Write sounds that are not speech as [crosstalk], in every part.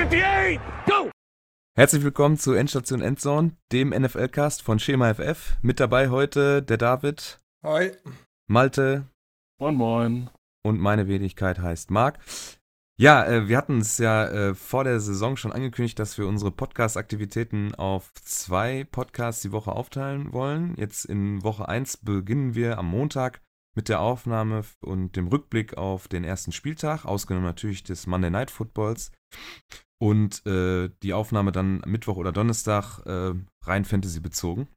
58, go! Herzlich willkommen zu Endstation Endzone, dem NFL-Cast von Schema FF. Mit dabei heute der David. Hi. Malte. Moin, moin. Und meine Wenigkeit heißt Marc. Ja, äh, wir hatten es ja äh, vor der Saison schon angekündigt, dass wir unsere Podcast-Aktivitäten auf zwei Podcasts die Woche aufteilen wollen. Jetzt in Woche 1 beginnen wir am Montag mit der Aufnahme und dem Rückblick auf den ersten Spieltag, ausgenommen natürlich des Monday Night Footballs. Und äh, die Aufnahme dann Mittwoch oder Donnerstag äh, rein Fantasy bezogen.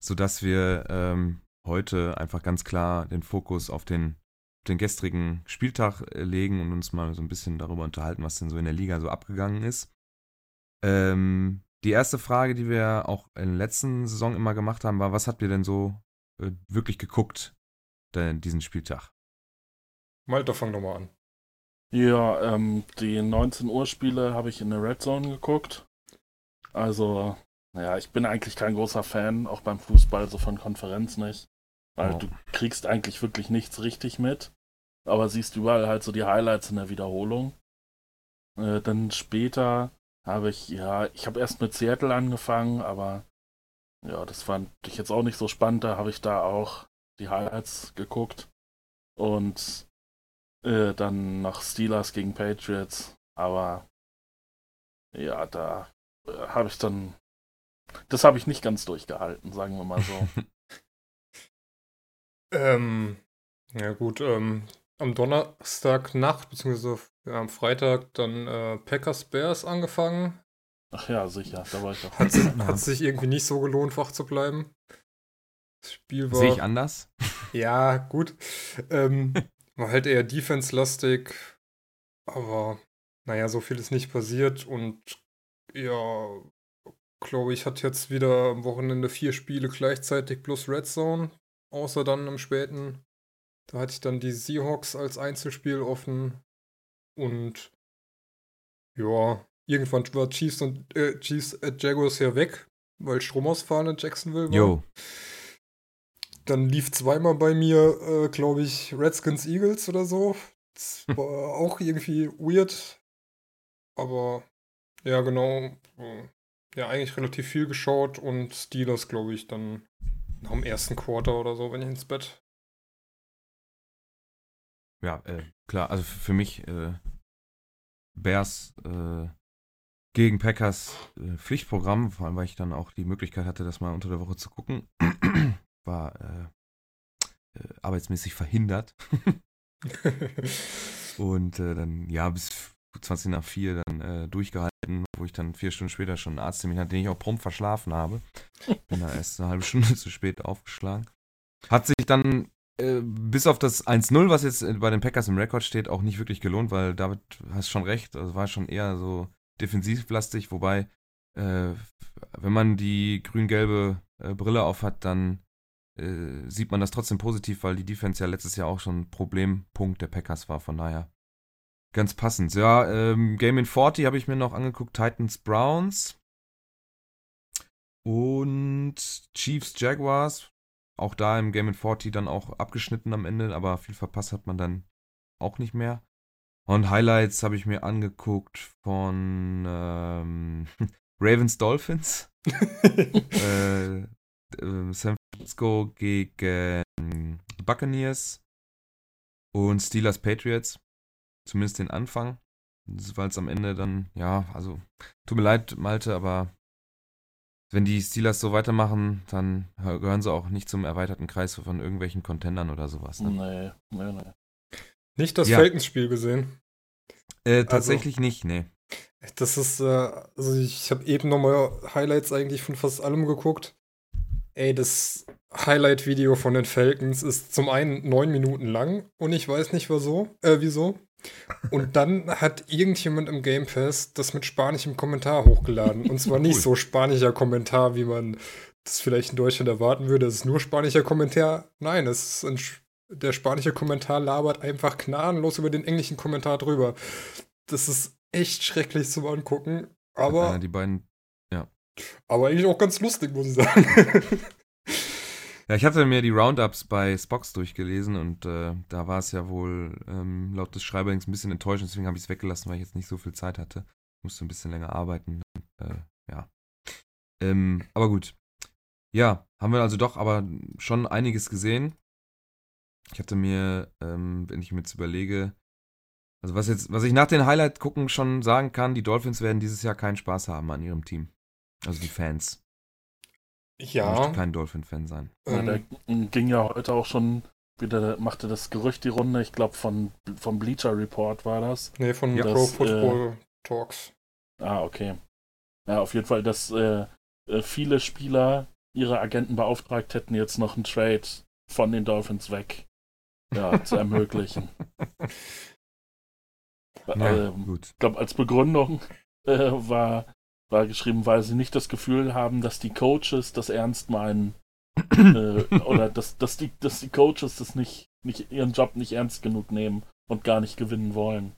Sodass wir ähm, heute einfach ganz klar den Fokus auf den, den gestrigen Spieltag äh, legen und uns mal so ein bisschen darüber unterhalten, was denn so in der Liga so abgegangen ist. Ähm, die erste Frage, die wir auch in der letzten Saison immer gemacht haben, war, was habt ihr denn so äh, wirklich geguckt, denn, diesen Spieltag? Malte, fang doch mal an. Ja, ähm, die 19 Uhr Spiele habe ich in der Red Zone geguckt. Also, naja, ich bin eigentlich kein großer Fan, auch beim Fußball, so von Konferenz nicht. Weil Oh. du kriegst eigentlich wirklich nichts richtig mit. Aber siehst überall halt so die Highlights in der Wiederholung. Äh, dann später habe ich, ja, ich habe erst mit Seattle angefangen, aber ja, das fand ich jetzt auch nicht so spannend. Da habe ich da auch die Highlights geguckt. Und äh, dann noch Steelers gegen Patriots. Aber ja, da äh, habe ich dann. Das habe ich nicht ganz durchgehalten, sagen wir mal so. [laughs] Ähm, ja gut, ähm, am Donnerstagnacht, beziehungsweise am Freitag dann äh, Packers Bears angefangen. Ach ja, sicher, da war ich auch. Hat, hat sich irgendwie nicht so gelohnt, wach zu bleiben. Das Spiel war. Sehe ich anders? Ja, gut. Ähm, [laughs] war halt eher defense-lastig, aber naja, so viel ist nicht passiert und ja, glaube ich, hat jetzt wieder am Wochenende vier Spiele gleichzeitig plus Red Zone, außer dann im späten. Da hatte ich dann die Seahawks als Einzelspiel offen und ja, irgendwann war Chiefs und äh, Chiefs at Jaguars ja weg, weil Stromausfall in Jacksonville war. Jo. Dann lief zweimal bei mir, äh, glaube ich, Redskins Eagles oder so. Das war auch irgendwie weird. Aber ja, genau. äh, Ja, eigentlich relativ viel geschaut und Steelers, glaube ich, dann nach dem ersten Quarter oder so, wenn ich ins Bett. Ja, äh, klar, also für für mich äh, Bears äh, gegen Packers äh, Pflichtprogramm, vor allem weil ich dann auch die Möglichkeit hatte, das mal unter der Woche zu gucken, war äh, äh, arbeitsmäßig verhindert. [laughs] Und äh, dann, ja, bis 20 nach 4 dann äh, durchgehalten, wo ich dann vier Stunden später schon einen Arzttermin hatte, den ich auch prompt verschlafen habe. Bin da erst eine halbe Stunde [laughs] zu spät aufgeschlagen. Hat sich dann äh, bis auf das 1-0, was jetzt bei den Packers im Rekord steht, auch nicht wirklich gelohnt, weil David hast schon recht, also war schon eher so defensivlastig, wobei, äh, wenn man die grün-gelbe Brille aufhat, dann äh, sieht man das trotzdem positiv, weil die Defense ja letztes Jahr auch schon ein Problempunkt der Packers war, von daher ganz passend. Ja, ähm, Game in 40 habe ich mir noch angeguckt, Titans Browns und Chiefs Jaguars. Auch da im Game in 40 dann auch abgeschnitten am Ende, aber viel verpasst hat man dann auch nicht mehr. Und Highlights habe ich mir angeguckt von ähm, [laughs] Ravens Dolphins. [laughs] äh, äh, San Francisco gegen Buccaneers und Steelers Patriots. Zumindest den Anfang. Weil es am Ende dann, ja, also tut mir leid, Malte, aber wenn die Steelers so weitermachen, dann gehören sie auch nicht zum erweiterten Kreis von irgendwelchen Contendern oder sowas. Ne? Nee, nee, nee. Nicht das Ja. Falcons-Spiel gesehen. Äh, tatsächlich nicht, nee. Das ist, äh, also ich habe eben nochmal Highlights eigentlich von fast allem geguckt. Ey, das Highlight-Video von den Falcons ist zum einen neun Minuten lang und ich weiß nicht wieso. Äh, wieso. Und dann hat irgendjemand im Game Pass das mit spanischem Kommentar hochgeladen. Und zwar nicht Cool. so spanischer Kommentar, wie man das vielleicht in Deutschland erwarten würde. Es ist nur spanischer Kommentar. Nein, es ist ein, der spanische Kommentar labert einfach gnadenlos über den englischen Kommentar drüber. Das ist echt schrecklich zum Angucken. Aber Äh, die beiden, aber eigentlich auch ganz lustig, muss ich sagen. [laughs] Ja, ich hatte mir die Roundups bei Spox durchgelesen und äh, da war es ja wohl ähm, laut des Schreiberlings ein bisschen enttäuschend, deswegen habe ich es weggelassen, weil ich jetzt nicht so viel Zeit hatte. Musste ein bisschen länger arbeiten. Und, äh, ja. Ähm, aber gut. Ja, haben wir also doch aber schon einiges gesehen. Ich hatte mir, ähm, wenn ich mir jetzt überlege, also was jetzt, was ich nach den Highlight gucken schon sagen kann, die Dolphins werden dieses Jahr keinen Spaß haben an ihrem Team. Also die Fans. Ja. Ich möchte kein Dolphin-Fan sein. Ja, Ähm, da ging ja heute auch schon wieder, machte das Gerücht die Runde, ich glaube von vom Bleacher Report war das. nee, von Ja, Pro das, Football Talks. Ah, okay. Ja, auf jeden Fall, dass äh, äh, viele Spieler ihre Agenten beauftragt hätten, jetzt noch einen Trade von den Dolphins weg ja, zu [laughs] ermöglichen. Ja, ähm, gut. ich glaube, als Begründung äh, war geschrieben, weil sie nicht das Gefühl haben, dass die Coaches das ernst meinen [clears throat] äh, oder dass, dass, die, dass die Coaches das nicht, nicht ihren Job nicht ernst genug nehmen und gar nicht gewinnen wollen.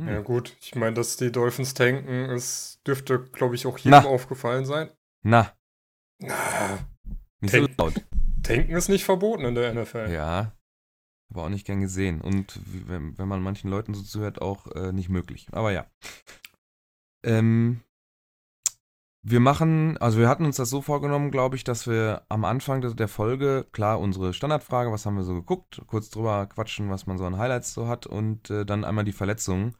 Hm. Ja, gut. Ich meine, dass die Dolphins tanken, es dürfte, glaube ich, auch jedem Na. aufgefallen sein. Na, Na, nicht so Tank- laut. tanken ist nicht verboten in der NFL. Ja, aber auch nicht gern gesehen. Und wenn, wenn man manchen Leuten so zuhört, auch äh, nicht möglich. Aber ja. Ähm, wir machen, also wir hatten uns das so vorgenommen, glaube ich, dass wir am Anfang der- Folge, klar, unsere Standardfrage, was haben wir so geguckt, kurz drüber quatschen, was man so an Highlights so hat und äh, dann einmal die Verletzungen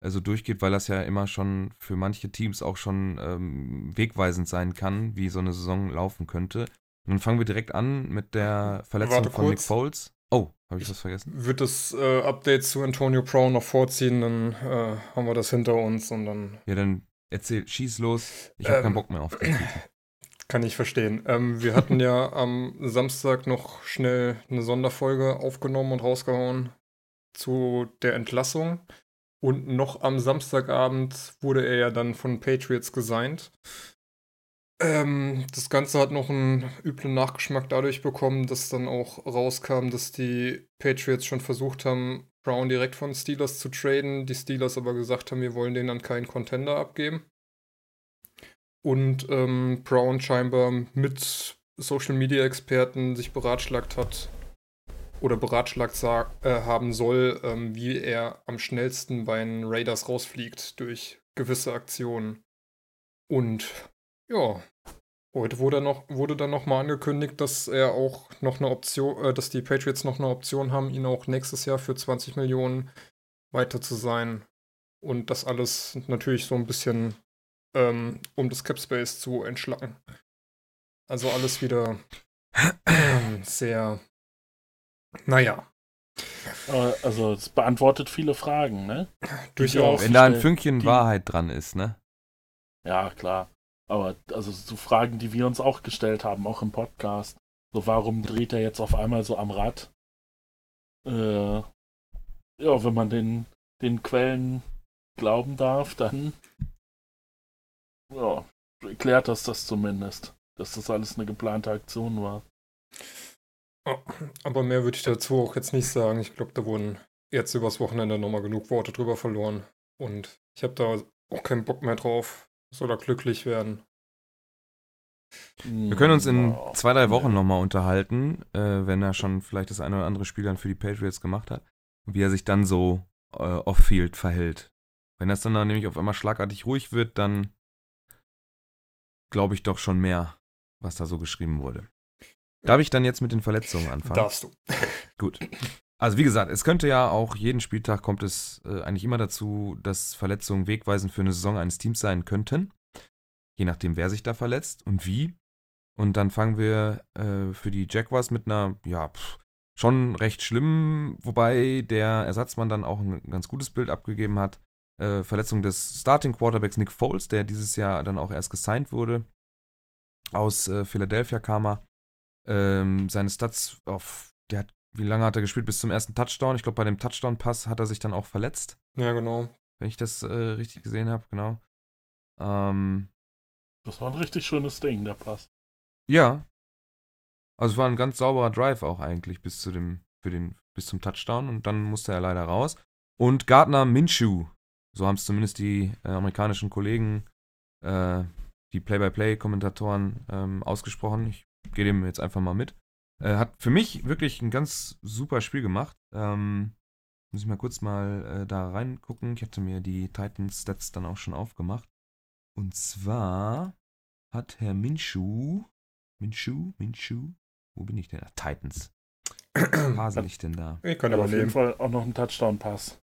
also durchgeht, weil das ja immer schon für manche Teams auch schon ähm, wegweisend sein kann, wie so eine Saison laufen könnte. Und dann fangen wir direkt an mit der Verletzung Warte von Nick kurz. Foles. Oh, habe ich was vergessen? Wird das äh, Update zu Antonio Brown noch vorziehen, dann äh, haben wir das hinter uns und dann Ja, dann erzähl, schieß los. Ich habe Ähm, keinen Bock mehr auf den [clears throat] kann ich verstehen. Ähm, wir hatten ja am Samstag noch schnell eine Sonderfolge aufgenommen und rausgehauen zu der Entlassung. Und noch am Samstagabend wurde er ja dann von Patriots gesigned. Ähm, das Ganze hat noch einen üblen Nachgeschmack dadurch bekommen, dass dann auch rauskam, dass die Patriots schon versucht haben, Brown direkt von Steelers zu traden. Die Steelers aber gesagt haben, wir wollen den an keinen Contender abgeben. Und ähm, Brown scheinbar mit Social Media Experten sich beratschlagt hat oder beratschlagt äh, haben soll, ähm, wie er am schnellsten bei den Raiders rausfliegt durch gewisse Aktionen. Und ja, heute wurde, noch, wurde dann nochmal angekündigt, dass er auch noch eine Option, äh, dass die Patriots noch eine Option haben, ihn auch nächstes Jahr für 20 Millionen weiter zu sein. Und das alles natürlich so ein bisschen, ähm, um das Cap Space zu entschlacken. Also alles wieder ähm, [clears throat] sehr, naja, Äh, also es beantwortet viele Fragen, ne? durchaus. Wenn da ein die- Fünkchen die- Wahrheit dran ist, ne? Ja, klar. Aber also so Fragen, die wir uns auch gestellt haben, auch im Podcast. So, warum dreht er jetzt auf einmal so am Rad? Äh, ja, wenn man den, den Quellen glauben darf, dann ja, erklärt das das zumindest, dass das alles eine geplante Aktion war. Oh, Aber mehr würde ich dazu auch jetzt nicht sagen. Ich glaube, da wurden jetzt übers Wochenende nochmal genug Worte drüber verloren. Und ich habe da auch keinen Bock mehr drauf. Soll er glücklich werden. Wir können uns in Ja. zwei, drei Wochen nochmal unterhalten, äh, wenn er schon vielleicht das eine oder andere Spiel dann für die Patriots gemacht hat. Und wie er sich dann so äh, off-field verhält. Wenn das dann, dann nämlich auf einmal schlagartig ruhig wird, dann glaube ich doch schon mehr, was da so geschrieben wurde. Darf ich dann jetzt mit den Verletzungen anfangen? Darfst du. Gut. Also wie gesagt, es könnte ja auch jeden Spieltag kommt es äh, eigentlich immer dazu, dass Verletzungen wegweisend für eine Saison eines Teams sein könnten. Je nachdem, wer sich da verletzt und wie. Und dann fangen wir äh, für die Jaguars mit einer, ja, pff, schon recht schlimm, wobei der Ersatzmann dann auch ein ganz gutes Bild abgegeben hat. Äh, Verletzung des Starting Quarterbacks Nick Foles, der dieses Jahr dann auch erst gesigned wurde. Aus äh, Philadelphia kam er. Ähm, seine Stats auf, der hat, wie lange hat er gespielt? Bis zum ersten Touchdown. Ich glaube, bei dem Touchdown-Pass hat er sich dann auch verletzt, Ja, genau. wenn ich das äh, richtig gesehen habe, genau. Ähm, Das war ein richtig schönes Ding, der Pass. ja. Also es war ein ganz sauberer Drive auch eigentlich bis zu dem, für den, bis zum Touchdown und dann musste er leider raus. Und Gardner Minshew, so haben es zumindest die äh, amerikanischen Kollegen, äh, die Play-by-Play-Kommentatoren ähm, ausgesprochen. Ich gehe dem jetzt einfach mal mit. Äh, hat für mich wirklich ein ganz super Spiel gemacht. Ähm, muss ich mal kurz mal äh, da reingucken. Ich hatte mir die Titans-Stats dann auch schon aufgemacht. Und zwar hat Herr Minshu, Minshu, Minshu, wo bin ich denn? Ah, Titans. [clears throat] Hasel ich denn da? Ich kann Aber auf jeden. Fall auch noch einen Touchdown-Pass.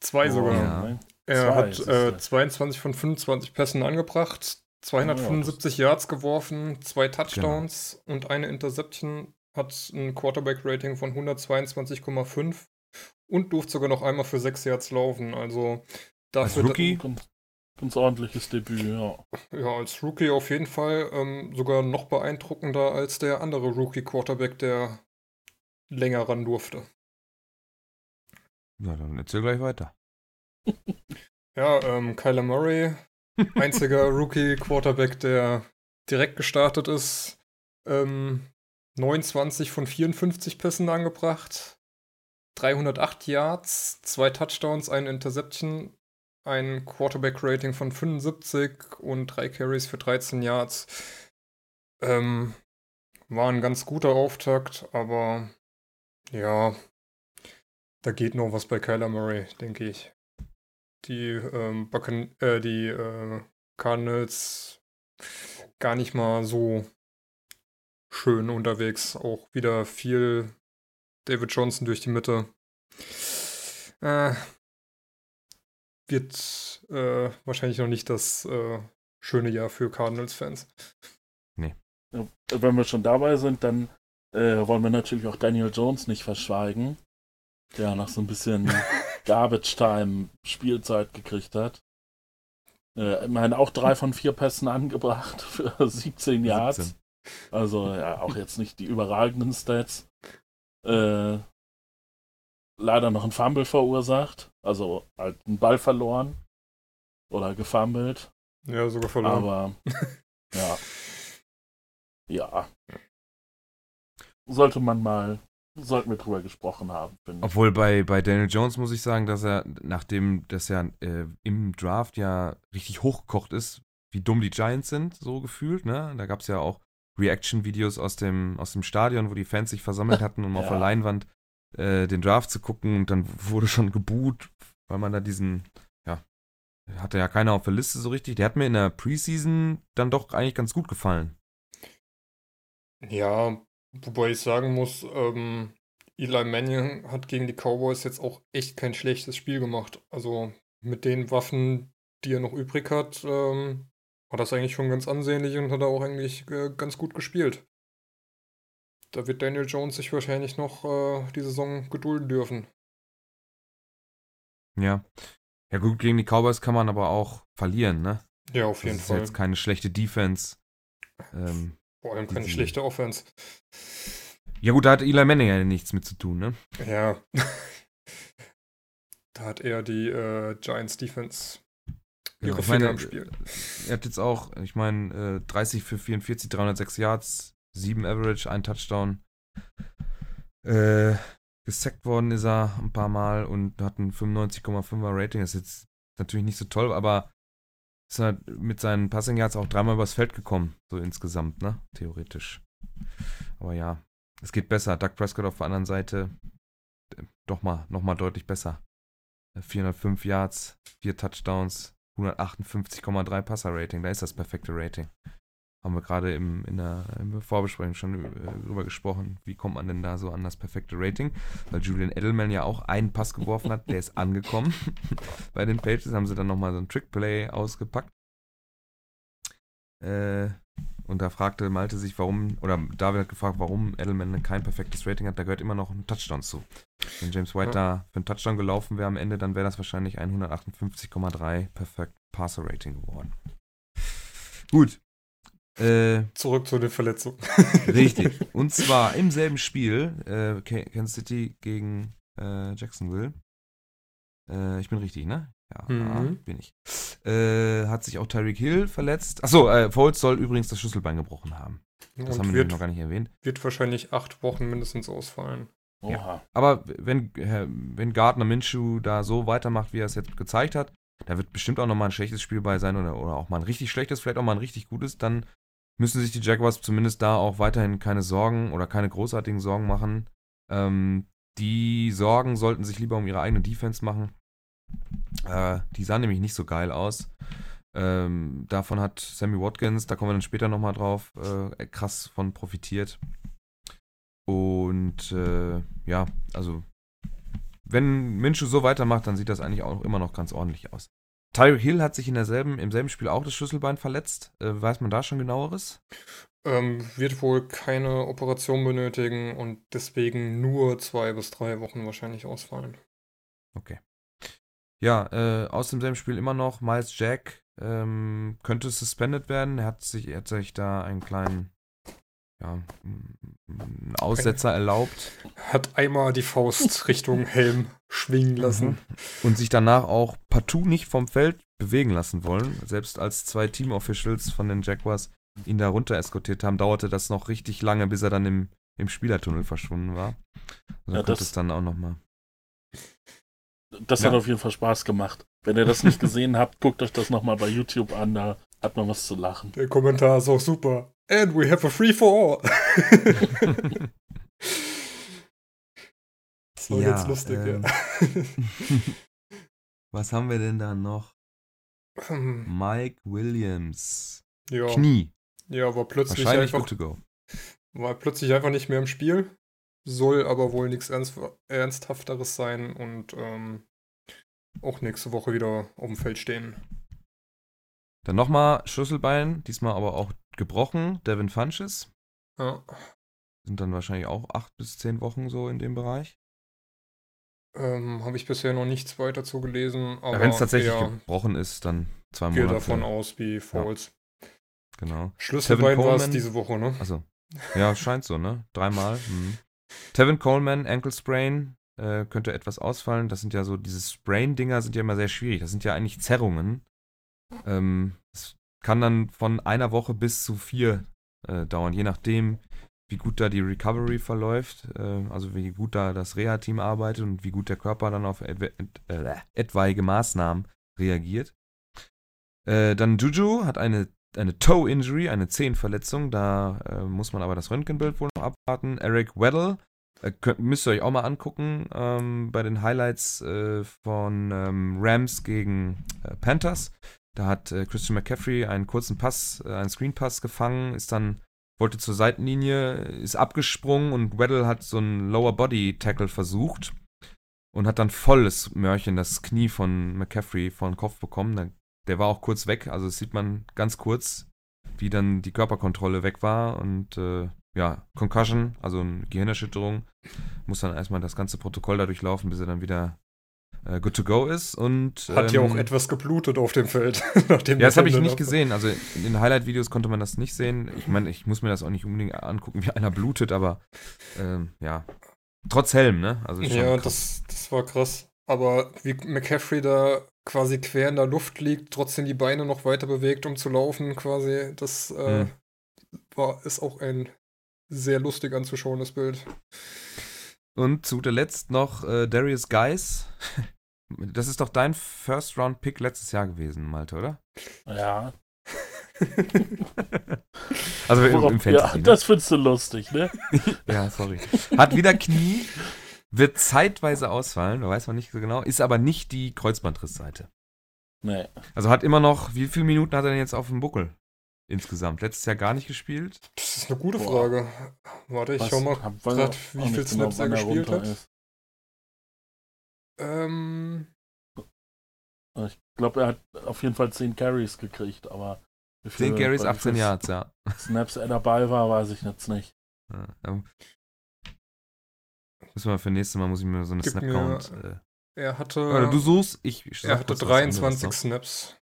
Zwei sogar. Ja. Er Zwei, hat äh, 22 von 25 Pässen angebracht, 275 Yards geworfen, zwei Touchdowns und eine Interception, hat ein Quarterback-Rating von 122,5 und durfte sogar noch einmal für 6 Yards laufen. Also dafür, Als Rookie? Ganz, ganz ordentliches Debüt, ja. ja, als Rookie auf jeden Fall ähm, sogar noch beeindruckender als der andere Rookie-Quarterback, der länger ran durfte. Ja, dann erzähl gleich weiter. [laughs] Ja, ähm, Kyler Murray, einziger [laughs] Rookie-Quarterback, der direkt gestartet ist. Ähm, 29 von 54 Pässen angebracht. 308 Yards, zwei Touchdowns, eine Interception, ein Quarterback-Rating von 75 und drei Carries für 13 Yards. Ähm, war ein ganz guter Auftakt, aber ja, da geht noch was bei Kyler Murray, denke ich die, ähm, äh, die äh, Cardinals gar nicht mal so schön unterwegs. Auch wieder viel David Johnson durch die Mitte. Äh, wird äh, wahrscheinlich noch nicht das äh, schöne Jahr für Cardinals-Fans. Ja, Wenn wir schon dabei sind, dann äh, wollen wir natürlich auch Daniel Jones nicht verschweigen, der nach so ein bisschen [laughs] Garbage Time Spielzeit gekriegt hat. Äh, immerhin auch drei von vier Pässen angebracht [laughs] für 17 Yards. 17. Also ja, auch jetzt nicht die überragenden Stats. Äh, leider noch ein Fumble verursacht, also halt einen Ball verloren oder gefummelt. Ja, sogar verloren. Aber [laughs] ja. Ja. Sollte man mal, sollten wir drüber gesprochen haben, finde ich. Obwohl bei, bei Daniel Jones muss ich sagen, dass er, nachdem das ja äh, im Draft ja richtig hochgekocht ist, wie dumm die Giants sind, so gefühlt, ne? Da gab es ja auch Reaction-Videos aus dem, aus dem Stadion, wo die Fans sich versammelt [laughs] hatten, um auf Ja. der Leinwand äh, den Draft zu gucken und dann wurde schon geboot, weil man da diesen, ja, hatte ja keiner auf der Liste so richtig. Der hat mir in der Preseason dann doch eigentlich ganz gut gefallen. Ja, wobei ich sagen muss, ähm, Eli Manning hat gegen die Cowboys jetzt auch echt kein schlechtes Spiel gemacht. Also mit den Waffen, die er noch übrig hat, ähm, war das eigentlich schon ganz ansehnlich und hat er auch eigentlich äh, ganz gut gespielt. Da wird Daniel Jones sich wahrscheinlich noch äh, die Saison gedulden dürfen. Ja. Ja gut, gegen die Cowboys kann man aber auch verlieren, ne? Ja, auf Das jeden ist Fall. jetzt keine schlechte Defense. Ähm, Vor allem keine schlechte Offense. ja gut, da hat Eli Manning ja nichts mit zu tun, ne? Ja. [laughs] da hat er die äh, Giants Defense Genau, ich meine. Er hat jetzt auch, ich meine, äh, 30 für 44, 306 Yards, 7 Average, ein Touchdown. Äh, gesackt worden ist er ein paar Mal und hat ein 95,5er Rating. Das ist jetzt natürlich nicht so toll, aber ist halt mit seinen Passing Yards auch dreimal übers Feld gekommen, so insgesamt, ne? Theoretisch. Aber ja, es geht besser. Doug Prescott auf der anderen Seite, äh, doch mal, noch mal deutlich besser. Äh, 405 Yards, 4 Touchdowns, 158,3 Passer-Rating. Da ist das perfekte Rating. Haben wir gerade im, in der, in der Vorbesprechung schon äh, drüber gesprochen. Wie kommt man denn da so an das perfekte Rating? Weil Julian Edelman ja auch einen Pass geworfen hat, der ist [laughs] angekommen. Bei den Pages haben sie dann nochmal so ein Trickplay ausgepackt. Äh, und da fragte Malte sich, warum, oder David hat gefragt, warum Edelman kein perfektes Rating hat. Da gehört immer noch ein Touchdown zu. Wenn James White da für einen Touchdown gelaufen wäre am Ende, dann wäre das wahrscheinlich 158,3 Perfect Passer Rating geworden. Gut. Äh, Zurück zu den Verletzungen. richtig. [laughs] Und zwar im selben Spiel, äh, Ka- Kansas City gegen äh, Jacksonville. Äh, ich bin richtig, ne? Ja, Mhm. bin ich. Äh, hat sich auch Tyreek Hill verletzt. Achso, äh, Foles soll übrigens das Schlüsselbein gebrochen haben. Das haben wir Und wird, noch gar nicht erwähnt. wird wahrscheinlich acht Wochen mindestens ausfallen. Oha. Aber wenn, äh, wenn Gardner Minshew da so weitermacht, wie er es jetzt gezeigt hat, da wird bestimmt auch nochmal ein schlechtes Spiel bei sein oder, oder auch mal ein richtig schlechtes, vielleicht auch mal ein richtig gutes, dann müssen sich die Jaguars zumindest da auch weiterhin keine Sorgen oder keine großartigen Sorgen machen. Ähm, die Sorgen sollten sich lieber um ihre eigene Defense machen. Äh, die sah nämlich nicht so geil aus. Ähm, davon hat Sammy Watkins, da kommen wir dann später nochmal drauf, äh, krass von profitiert. Und äh, ja, also wenn Minshew so weitermacht, dann sieht das eigentlich auch immer noch ganz ordentlich aus. Tyreek Hill hat sich in derselben, im selben Spiel auch das Schlüsselbein verletzt. Äh, weiß man da schon genaueres? Ähm, wird wohl keine Operation benötigen und deswegen nur zwei bis drei Wochen wahrscheinlich ausfallen. Okay. Ja, äh, aus demselben Spiel immer noch Miles Jack ähm, könnte suspended werden. Er hat sich, er hat sich da einen kleinen ja, einen Aussetzer erlaubt. Hat einmal die Faust [laughs] Richtung Helm schwingen lassen. Mhm. Und sich danach auch partout nicht vom Feld bewegen lassen wollen. Selbst als zwei Team-Officials von den Jaguars ihn da runter eskortiert haben, dauerte das noch richtig lange, bis er dann im, im Spielertunnel verschwunden war. Also ja, das es dann auch nochmal. Das ja. hat auf jeden Fall Spaß gemacht. Wenn ihr das nicht gesehen [laughs] habt, guckt euch das nochmal bei YouTube an, da hat man was zu lachen. Der Kommentar ist auch super. And we have a free for all. [laughs] das war ja, ganz lustig, ähm, ja. [laughs] was haben wir denn da noch? [clears throat] Mike Williams. Ja. Knie. Ja, war plötzlich einfach. War plötzlich einfach nicht mehr im Spiel. Soll aber wohl nichts Ernst, Ernsthafteres sein und ähm, auch nächste Woche wieder auf dem Feld stehen. Dann nochmal Schlüsselbein, diesmal aber auch gebrochen. Devin Funches. Ja. Sind dann wahrscheinlich auch acht bis zehn Wochen so in dem Bereich. Ähm, Habe ich bisher noch nichts weiter zu gelesen. Ja, Wenn es tatsächlich ja, gebrochen ist, dann zwei Monate. Gehe davon aus wie Falls. Ja. Genau. Schlüsselbein war es diese Woche, ne? Also ja, scheint so, ne? Dreimal. Mhm. Tevin Coleman, Ankle Sprain, äh, könnte etwas ausfallen. Das sind ja so, diese Sprain-Dinger sind ja immer sehr schwierig. Das sind ja eigentlich Zerrungen. Ähm, das kann dann von einer Woche bis zu vier äh, dauern, je nachdem, wie gut da die Recovery verläuft, äh, also wie gut da das Reha-Team arbeitet und wie gut der Körper dann auf äh, etwaige Maßnahmen reagiert. Äh, dann Juju hat eine, eine Toe-Injury, eine Zehenverletzung, da äh, muss man aber das Röntgenbild wohl noch abwarten. Eric Weddle äh, könnt, müsst ihr euch auch mal angucken ähm, bei den Highlights äh, von ähm, Rams gegen äh, Panthers. Da hat äh, Christian McCaffrey einen kurzen Pass, äh, einen Screenpass gefangen, ist dann, wollte zur Seitenlinie, ist abgesprungen und Weddle hat so einen Lower Body Tackle versucht und hat dann volles Mörchen das Knie von McCaffrey vor den Kopf bekommen. Der war auch kurz weg, also das sieht man ganz kurz, wie dann die Körperkontrolle weg war und äh, ja, Concussion, also eine Gehirnerschütterung, muss dann erstmal das ganze Protokoll dadurch laufen, bis er dann wieder äh, good to go ist. Und, Hat ähm, ja auch etwas geblutet auf dem Feld. [laughs] ja, das habe ich nicht gesehen. Also in den Highlight-Videos konnte man das nicht sehen. Ich meine, ich muss mir das auch nicht unbedingt angucken, wie einer blutet, aber ähm, ja. Trotz Helm, ne? Also ja, das, das war krass. Aber wie McCaffrey da quasi quer in der Luft liegt, trotzdem die Beine noch weiter bewegt, um zu laufen, quasi, das äh, hm. war, ist auch ein sehr lustig anzuschauendes Bild. Und zu guter Letzt noch äh, Darius Geis. [laughs] Das ist doch dein First-Round-Pick letztes Jahr gewesen, Malte, oder? Ja. [laughs] also Worauf, im, Fantasy, Ja, ne? das findest du lustig, ne? [laughs] ja, sorry. Hat wieder Knie, wird zeitweise ausfallen, da weiß man nicht so genau, ist aber nicht die Kreuzbandrissseite. Nee. Also hat immer noch, wie viele Minuten hat er denn jetzt auf dem Buckel? Insgesamt. Letztes Jahr gar nicht gespielt? Das ist eine gute Boah. Frage. Warte, ich Was? schau mal grad, wie viel Snaps er gespielt hat. Ist. Ähm. Ich glaube, er hat auf jeden Fall 10 Carries gekriegt, aber. 10 Carries, 18 Yards, ja. Snaps er dabei war, weiß ich jetzt nicht. Ja, ähm, müssen wir für nächstes Mal muss ich mir so eine Snap-Count. Äh, er hatte. Oder du suchst, ich. Er hatte 23 Snaps.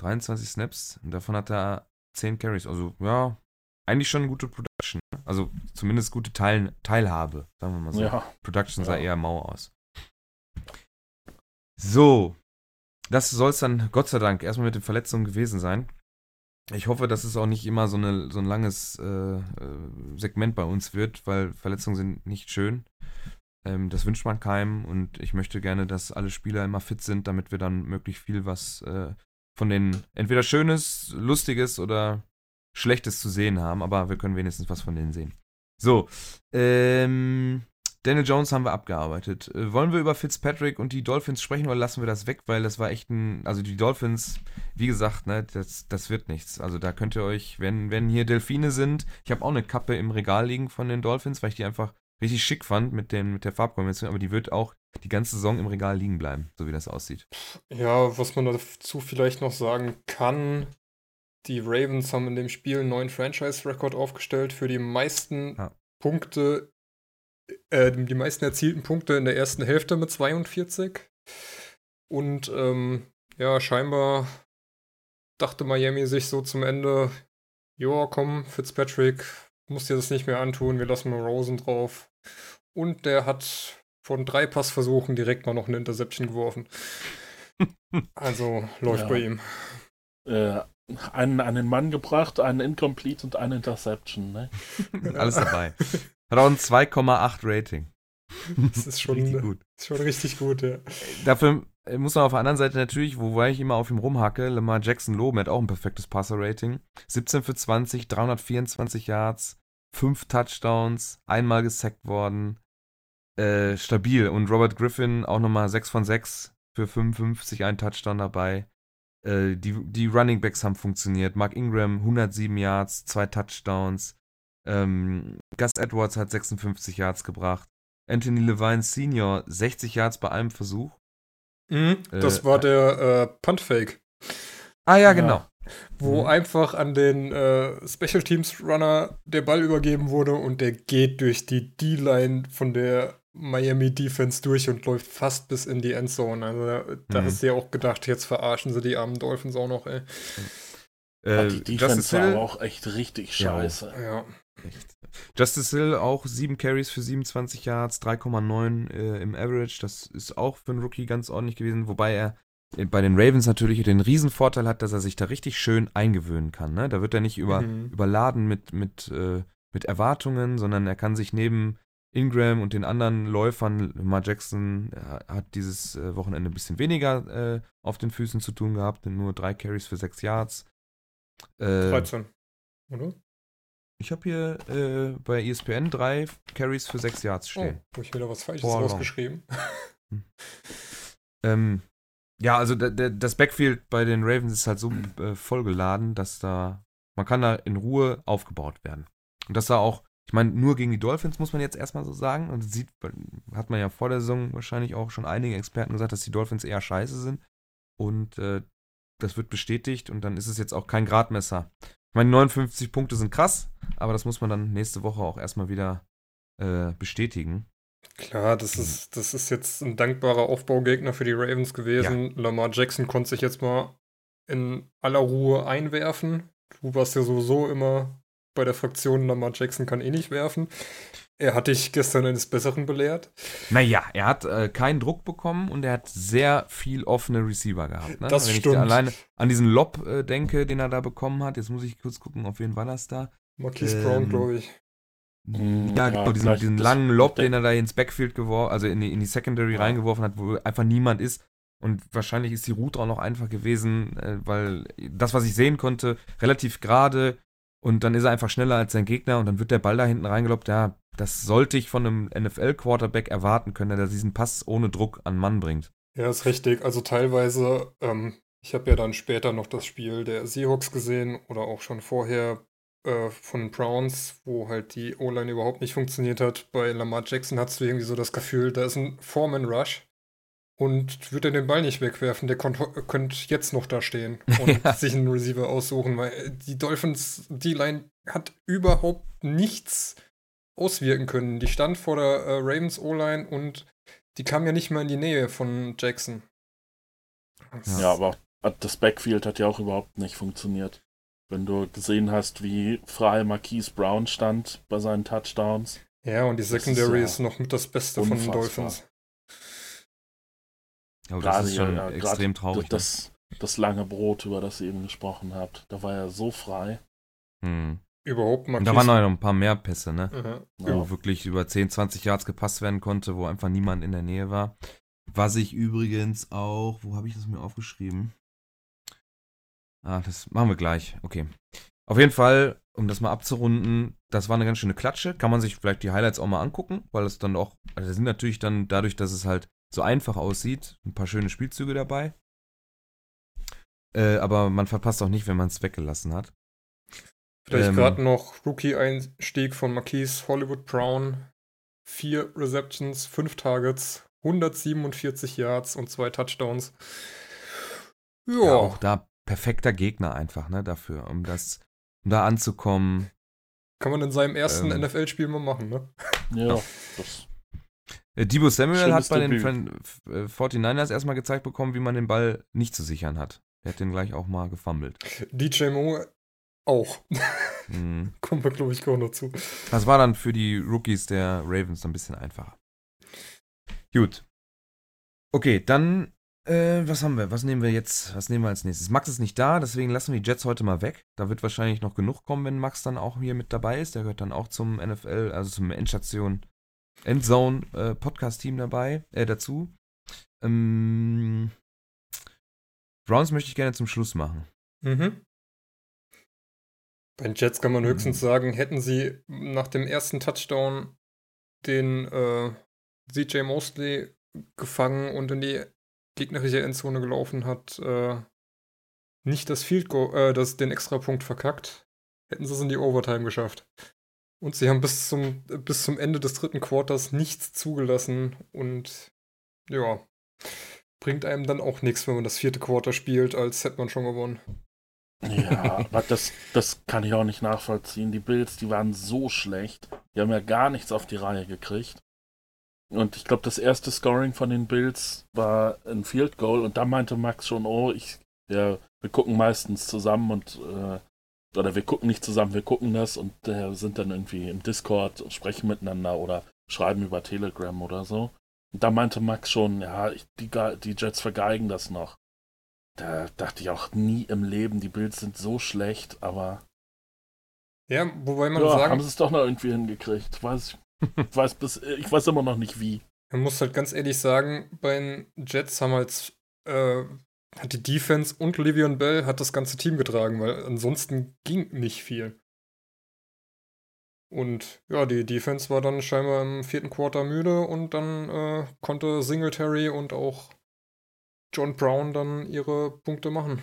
23 Snaps und davon hat er 10 Carries. Also, ja, eigentlich schon eine gute Production. Ne? Also zumindest gute Teil Teilhabe, sagen wir mal so. Ja. Production sah ja. eher mau aus. So, das soll es dann Gott sei Dank erstmal mit den Verletzungen gewesen sein. Ich hoffe, dass es auch nicht immer so, eine, so ein langes äh, äh, Segment bei uns wird, weil Verletzungen sind nicht schön. Ähm, das wünscht man keinem und ich möchte gerne, dass alle Spieler immer fit sind, damit wir dann möglichst viel was äh, von denen entweder Schönes, Lustiges oder Schlechtes zu sehen haben, aber wir können wenigstens was von denen sehen. So, ähm, Daniel Jones haben wir abgearbeitet. Äh, wollen wir über Fitzpatrick und die Dolphins sprechen oder lassen wir das weg, weil das war echt ein, also die Dolphins, wie gesagt, ne, das, das wird nichts. Also da könnt ihr euch, wenn, wenn hier Delfine sind, ich habe auch eine Kappe im Regal liegen von den Dolphins, weil ich die einfach richtig schick fand mit, den, mit der Farbkombination, aber die wird auch die ganze Saison im Regal liegen bleiben, so wie das aussieht. Ja, was man dazu vielleicht noch sagen kann, die Ravens haben in dem Spiel einen neuen Franchise-Rekord aufgestellt für die meisten ja. Punkte äh, die meisten erzielten Punkte in der ersten Hälfte mit 42. Und ähm, ja, scheinbar dachte Miami sich so zum Ende, ja, komm, Fitzpatrick, musst dir das nicht mehr antun, wir lassen mal Rosen drauf. Und der hat von drei Passversuchen direkt mal noch eine Interception geworfen. [laughs] also läuft ja. bei ihm. Äh, einen, einen Mann gebracht, einen Incomplete und eine Interception, ne? Alles dabei. [laughs] Hat auch ein 2,8 Rating. Das ist schon richtig gut. Ist schon richtig gut, ja. Dafür muss man auf der anderen Seite natürlich, wobei ich immer auf ihm rumhacke, Lamar Jackson loben, hat auch ein perfektes Passer-Rating. 17 für 20, 324 Yards, 5 Touchdowns, einmal gesackt worden. Äh, stabil. Und Robert Griffin auch nochmal 6 von 6 für 55, ein Touchdown dabei. Äh, die, die Running Backs haben funktioniert. Mark Ingram 107 Yards, 2 Touchdowns. Ähm, Gus Edwards hat 56 Yards gebracht. Anthony Levine Senior 60 Yards bei einem Versuch. Mhm, das äh, war der äh, Punt-Fake. Ah ja, genau. Ja, wo mhm. einfach an den äh, Special Teams Runner der Ball übergeben wurde und der geht durch die D-Line von der Miami Defense durch und läuft fast bis in die Endzone. Also da mhm. hast du ja auch gedacht, jetzt verarschen sie die armen Dolphins auch noch, ey. Äh, die Defense war aber auch echt richtig scheiße. Ja. ja. Echt. Justice Hill auch 7 Carries für 27 Yards, 3,9 äh, im Average. Das ist auch für einen Rookie ganz ordentlich gewesen, wobei er äh, bei den Ravens natürlich den Riesenvorteil hat, dass er sich da richtig schön eingewöhnen kann. Ne? Da wird er nicht über, mhm. überladen mit, mit, äh, mit Erwartungen, sondern er kann sich neben Ingram und den anderen Läufern, Lamar Jackson äh, hat dieses äh, Wochenende ein bisschen weniger äh, auf den Füßen zu tun gehabt, nur drei Carries für 6 Yards. 13, oder? Ich habe hier äh, bei ESPN drei Carries für sechs Yards oh, stehen. Oh, habe ich wieder was Falsches Boah, rausgeschrieben. Hm. [laughs] ähm, ja, also das Backfield bei den Ravens ist halt so äh, vollgeladen, dass da man kann da in Ruhe aufgebaut werden. Und das da auch, ich meine, nur gegen die Dolphins muss man jetzt erstmal so sagen. Und sieht, hat man ja vor der Saison wahrscheinlich auch schon einige Experten gesagt, dass die Dolphins eher scheiße sind. Und äh, das wird bestätigt und dann ist es jetzt auch kein Gradmesser. Ich meine, 59 Punkte sind krass, aber das muss man dann nächste Woche auch erstmal wieder äh, bestätigen. Klar, das ist, das ist jetzt ein dankbarer Aufbaugegner für die Ravens gewesen. Ja. Lamar Jackson konnte sich jetzt mal in aller Ruhe einwerfen. Du warst ja sowieso immer bei der Fraktion Lamar Jackson kann eh nicht werfen. Er hat dich gestern eines Besseren belehrt. Naja, er hat äh, keinen Druck bekommen und er hat sehr viel offene Receiver gehabt. Ne? Das Wenn stimmt. ich alleine an diesen Lob äh, denke, den er da bekommen hat, jetzt muss ich kurz gucken, auf wen war das da? Marquise ähm, Brown, glaube ich. Hm, ja, genau, diesen, diesen langen Lob, den er da ins Backfield geworfen, also in die, in die Secondary ja. reingeworfen hat, wo einfach niemand ist. Und wahrscheinlich ist die Route auch noch einfach gewesen, äh, weil das, was ich sehen konnte, relativ gerade und dann ist er einfach schneller als sein Gegner und dann wird der Ball da hinten reingelobt. Ja, das sollte ich von einem NFL-Quarterback erwarten können, der diesen Pass ohne Druck an Mann bringt. Ja, ist richtig. Also teilweise, ähm, ich habe ja dann später noch das Spiel der Seahawks gesehen oder auch schon vorher äh, von Browns, wo halt die O-Line überhaupt nicht funktioniert hat. Bei Lamar Jackson hast du irgendwie so das Gefühl, da ist ein Foreman-Rush und würde den Ball nicht wegwerfen, der könnte jetzt noch da stehen [laughs] und ja. sich einen Receiver aussuchen, weil die Dolphins, die Line hat überhaupt nichts auswirken können. Die stand vor der äh, Ravens O-Line und die kam ja nicht mal in die Nähe von Jackson. Das ja, aber das Backfield hat ja auch überhaupt nicht funktioniert. Wenn du gesehen hast, wie frei Marquise Brown stand bei seinen Touchdowns. Ja, und die Secondary ist, ja ist noch mit das Beste unfassbar. von den Dolphins. Ja, das ist schon ja, extrem traurig. Das, ne? das, lange Brot, über das ihr eben gesprochen habt, da war er so frei. Hm überhaupt mal. Und da waren noch ein paar mehr Pässe, ne? Mhm. Wo ja. wirklich über 10, 20 Yards gepasst werden konnte, wo einfach niemand in der Nähe war. Was ich übrigens auch, wo habe ich das mir aufgeschrieben? Ah, das machen wir gleich. Okay. Auf jeden Fall, um das mal abzurunden, das war eine ganz schöne Klatsche. Kann man sich vielleicht die Highlights auch mal angucken, weil es dann auch, also da sind natürlich dann dadurch, dass es halt so einfach aussieht, ein paar schöne Spielzüge dabei. Äh, aber man verpasst auch nicht, wenn man es weggelassen hat. Vielleicht Ähm. gerade noch Rookie-Einstieg von Marquise Hollywood Brown. Vier Receptions, fünf Targets, 147 Yards und zwei Touchdowns. Ja, Ja, auch da perfekter Gegner einfach, ne, dafür, um das, um da anzukommen. kann man in seinem ersten Ähm. NFL-Spiel mal machen, ne? Ja, das, Äh, Debo Samuel Schönes hat bei den Debüt. Äh, 49ers erstmal gezeigt bekommen, wie man den Ball nicht zu sichern hat. Er hat den gleich auch mal gefummelt. DJ Moore auch. Mhm. [laughs] Kommen wir, glaube ich, auch noch zu. Das war dann für die Rookies der Ravens ein bisschen einfacher. Gut. Okay, dann, äh, was haben wir? Was nehmen wir jetzt? Was nehmen wir als nächstes? Max ist nicht da, deswegen lassen wir die Jets heute mal weg. Da wird wahrscheinlich noch genug kommen, wenn Max dann auch hier mit dabei ist. Der gehört dann auch zum NFL, also zum Endstation, Endzone äh, Podcast-Team dabei, äh, dazu. Ähm, Browns möchte ich gerne zum Schluss machen. Mhm. Bei den Jets kann man höchstens Mhm. sagen, hätten sie nach dem ersten Touchdown den äh, CJ Mosley gefangen und in die gegnerische Endzone gelaufen hat, äh, nicht das Field Goal, äh, das, den Extrapunkt verkackt, hätten sie es in die Overtime geschafft. Und sie haben bis zum, bis zum Ende des dritten Quarters nichts zugelassen und ja, bringt einem dann auch nichts, wenn man das vierte Quarter spielt, als hätte man schon gewonnen. Ja, aber das, das kann ich auch nicht nachvollziehen. Die Bills, die waren so schlecht. Die haben ja gar nichts auf die Reihe gekriegt. Und ich glaube, das erste Scoring von den Bills war ein Field Goal und da meinte Max schon, oh, ich, ja, wir gucken meistens zusammen und äh, oder wir gucken nicht zusammen, wir gucken das und äh, sind dann irgendwie im Discord und sprechen miteinander oder schreiben über Telegram oder so. Und da meinte Max schon, ja, ich, die, die Jets vergeigen das noch. Da dachte ich auch nie im Leben, die Bills sind so schlecht, aber Ja, wobei man ja, sagen haben sie es doch noch irgendwie hingekriegt. Weiß, ich, [laughs] weiß bis, ich weiß immer noch nicht wie. Man muss halt ganz ehrlich sagen, bei den Jets haben halt äh, hat die Defense und Livion Bell hat das ganze Team getragen, weil ansonsten ging nicht viel. Und ja, die Defense war dann scheinbar im vierten Quarter müde und dann äh, konnte Singletary und auch John Brown dann ihre Punkte machen.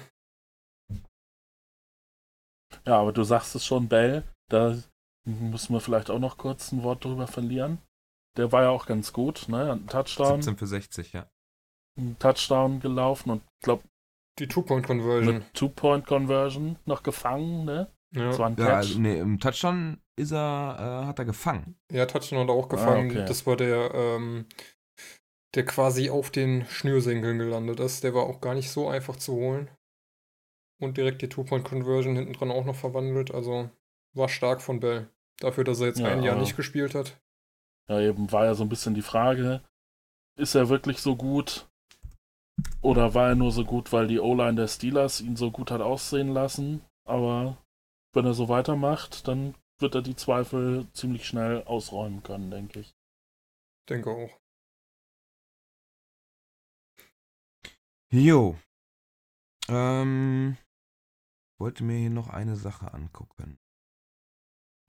Ja, aber du sagst es schon, Bell, da müssen wir vielleicht auch noch kurz ein Wort drüber verlieren. Der war ja auch ganz gut, ne? Ein Touchdown, 17 für 60, ja. ein Touchdown gelaufen und ich glaube Die Two-Point-Conversion. mit Two-Point-Conversion noch gefangen, ne? Ja. Das war ein Ja, also, nee, im Touchdown ist er, äh, hat er gefangen. Ja, Touchdown hat er auch gefangen. okay. Das war der, ähm, der quasi auf den Schnürsenkeln gelandet ist. Der war auch gar nicht so einfach zu holen. Und direkt die Two-Point-Conversion hinten dran auch noch verwandelt. Also war stark von Bell. Dafür, dass er jetzt Ja, ein Jahr nicht gespielt hat. Ja, eben war ja so ein bisschen die Frage, ist er wirklich so gut? Oder war er nur so gut, weil die O-Line der Steelers ihn so gut hat aussehen lassen? Aber wenn er so weitermacht, dann wird er die Zweifel ziemlich schnell ausräumen können, denke ich. Denke auch. Jo. Ähm, wollte mir hier noch eine Sache angucken.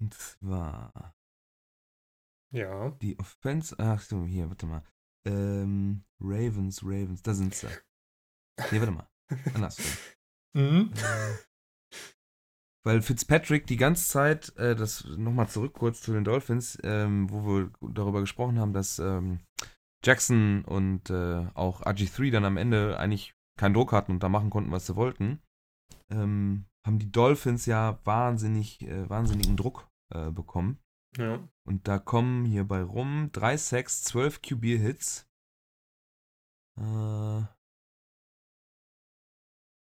Und zwar Ja. die Offense. Ach so, hier, warte mal. Ähm, Ravens, Ravens, da sind sie. Nee, warte mal. Andersrum. [laughs] Mhm. Äh, Weil Fitzpatrick die ganze Zeit, äh, das nochmal zurück kurz zu den Dolphins, ähm, wo wir darüber gesprochen haben, dass ähm, Jackson und äh, auch RG3 dann am Ende eigentlich keinen Druck hatten und da machen konnten, was sie wollten, ähm, haben die Dolphins ja wahnsinnig, äh, wahnsinnigen Druck äh, bekommen. Ja. Und da kommen hier bei rum 3 Sacks, 12 QB-Hits. Äh,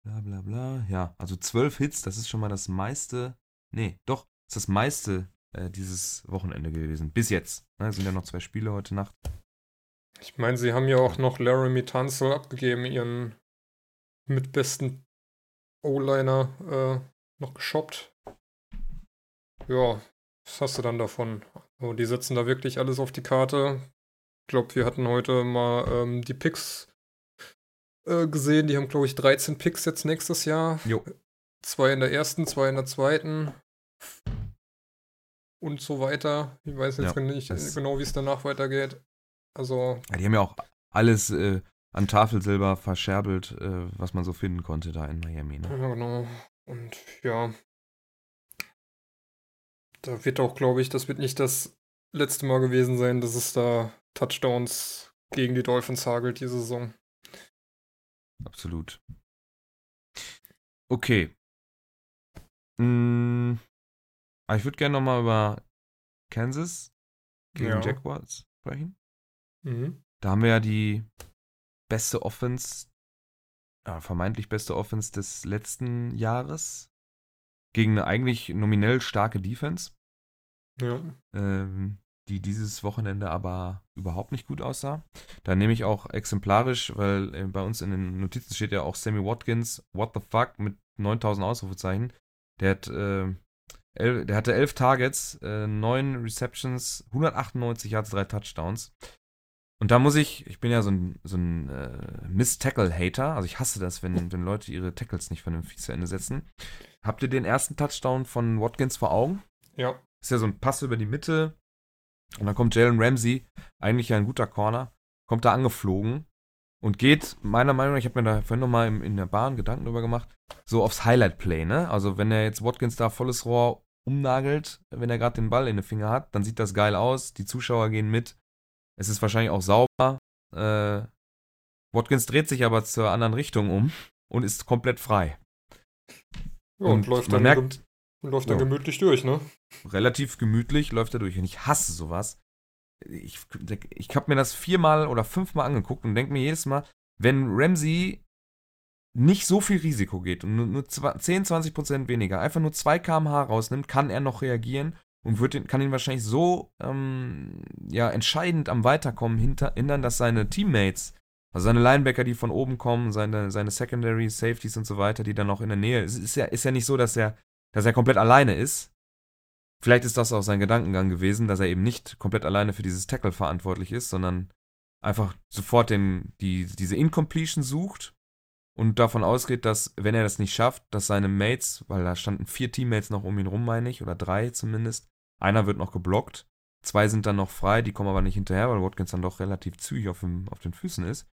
bla bla bla. Ja, also 12 Hits, das ist schon mal das meiste. Nee, doch, ist das meiste äh, dieses Wochenende gewesen. Bis jetzt. Ne, sind ja noch zwei Spiele heute Nacht. Ich meine, sie haben ja auch noch Laramie Tunsil abgegeben, ihren mitbesten O-Liner äh, noch geshoppt. Ja, was hast du dann davon? Also, die setzen da wirklich alles auf die Karte. Ich glaube, wir hatten heute mal ähm, die Picks äh, gesehen. Die haben, glaube ich, 13 Picks jetzt nächstes Jahr. Jo. zwei in der ersten, zwei in der zweiten und so weiter. Ich weiß jetzt Ja, nicht genau, wie es danach weitergeht. Also, Ja, die haben ja auch alles äh, an Tafelsilber verscherbelt, äh, was man so finden konnte da in Miami. Ne? ja, genau. Und ja, da wird auch, glaube ich, das wird nicht das letzte Mal gewesen sein, dass es da Touchdowns gegen die Dolphins hagelt diese Saison. Absolut. Okay. Mm, aber ich würde gerne nochmal über Kansas gegen Ja. Jaguars sprechen. Mhm. Da haben wir ja die beste Offense, ja, vermeintlich beste Offense des letzten Jahres gegen eine eigentlich nominell starke Defense, Ja. ähm, die dieses Wochenende aber überhaupt nicht gut aussah. Da nehme ich auch exemplarisch, weil äh, bei uns in den Notizen steht ja auch Sammy Watkins, what the fuck, mit 9000 Ausrufezeichen. Der hat, äh, el- der hatte 11 Targets, äh, 9 Receptions, 198 Yards, 3 Touchdowns. Und da muss ich, ich bin ja so ein, so ein äh, Miss-Tackle-Hater, also ich hasse das, wenn, wenn Leute ihre Tackles nicht vernünftig zu Ende setzen. Habt ihr den ersten Touchdown von Watkins vor Augen? Ja. Ist ja so ein Pass über die Mitte. Und dann kommt Jalen Ramsey, eigentlich ja ein guter Corner, kommt da angeflogen und geht, meiner Meinung nach, ich habe mir da vorhin nochmal in der Bahn Gedanken drüber gemacht, so aufs Highlight-Play, ne? Also wenn er jetzt Watkins da volles Rohr umnagelt, wenn er gerade den Ball in den Finger hat, dann sieht das geil aus, die Zuschauer gehen mit, es ist wahrscheinlich auch sauber. Äh, Watkins dreht sich aber zur anderen Richtung um und ist komplett frei. Ja, und, Und läuft, man dann, merkt- gem- läuft dann Ja. gemütlich durch, ne? relativ gemütlich läuft er durch. Und ich hasse sowas. Ich, ich habe mir das viermal oder fünfmal angeguckt und denke mir jedes Mal, wenn Ramsey nicht so viel Risiko geht und nur, nur zwei- 10, 20 Prozent weniger, einfach nur 2 km/h rausnimmt, kann er noch reagieren und wird ihn, kann ihn wahrscheinlich so ähm, ja, entscheidend am Weiterkommen hinter, hindern, dass seine Teammates, also seine Linebacker, die von oben kommen, seine, seine Secondary Safeties und so weiter, die dann noch in der Nähe, es ist ja, ist ja nicht so, dass er, dass er komplett alleine ist, Vielleicht ist das auch sein Gedankengang gewesen, dass er eben nicht komplett alleine für dieses Tackle verantwortlich ist, sondern einfach sofort den, die, diese Incompletion sucht und davon ausgeht, dass, wenn er das nicht schafft, dass seine Mates, weil da standen vier Teammates noch um ihn rum, meine ich, oder drei zumindest, einer wird noch geblockt, zwei sind dann noch frei, die kommen aber nicht hinterher, weil Watkins dann doch relativ zügig auf, dem, auf den Füßen ist.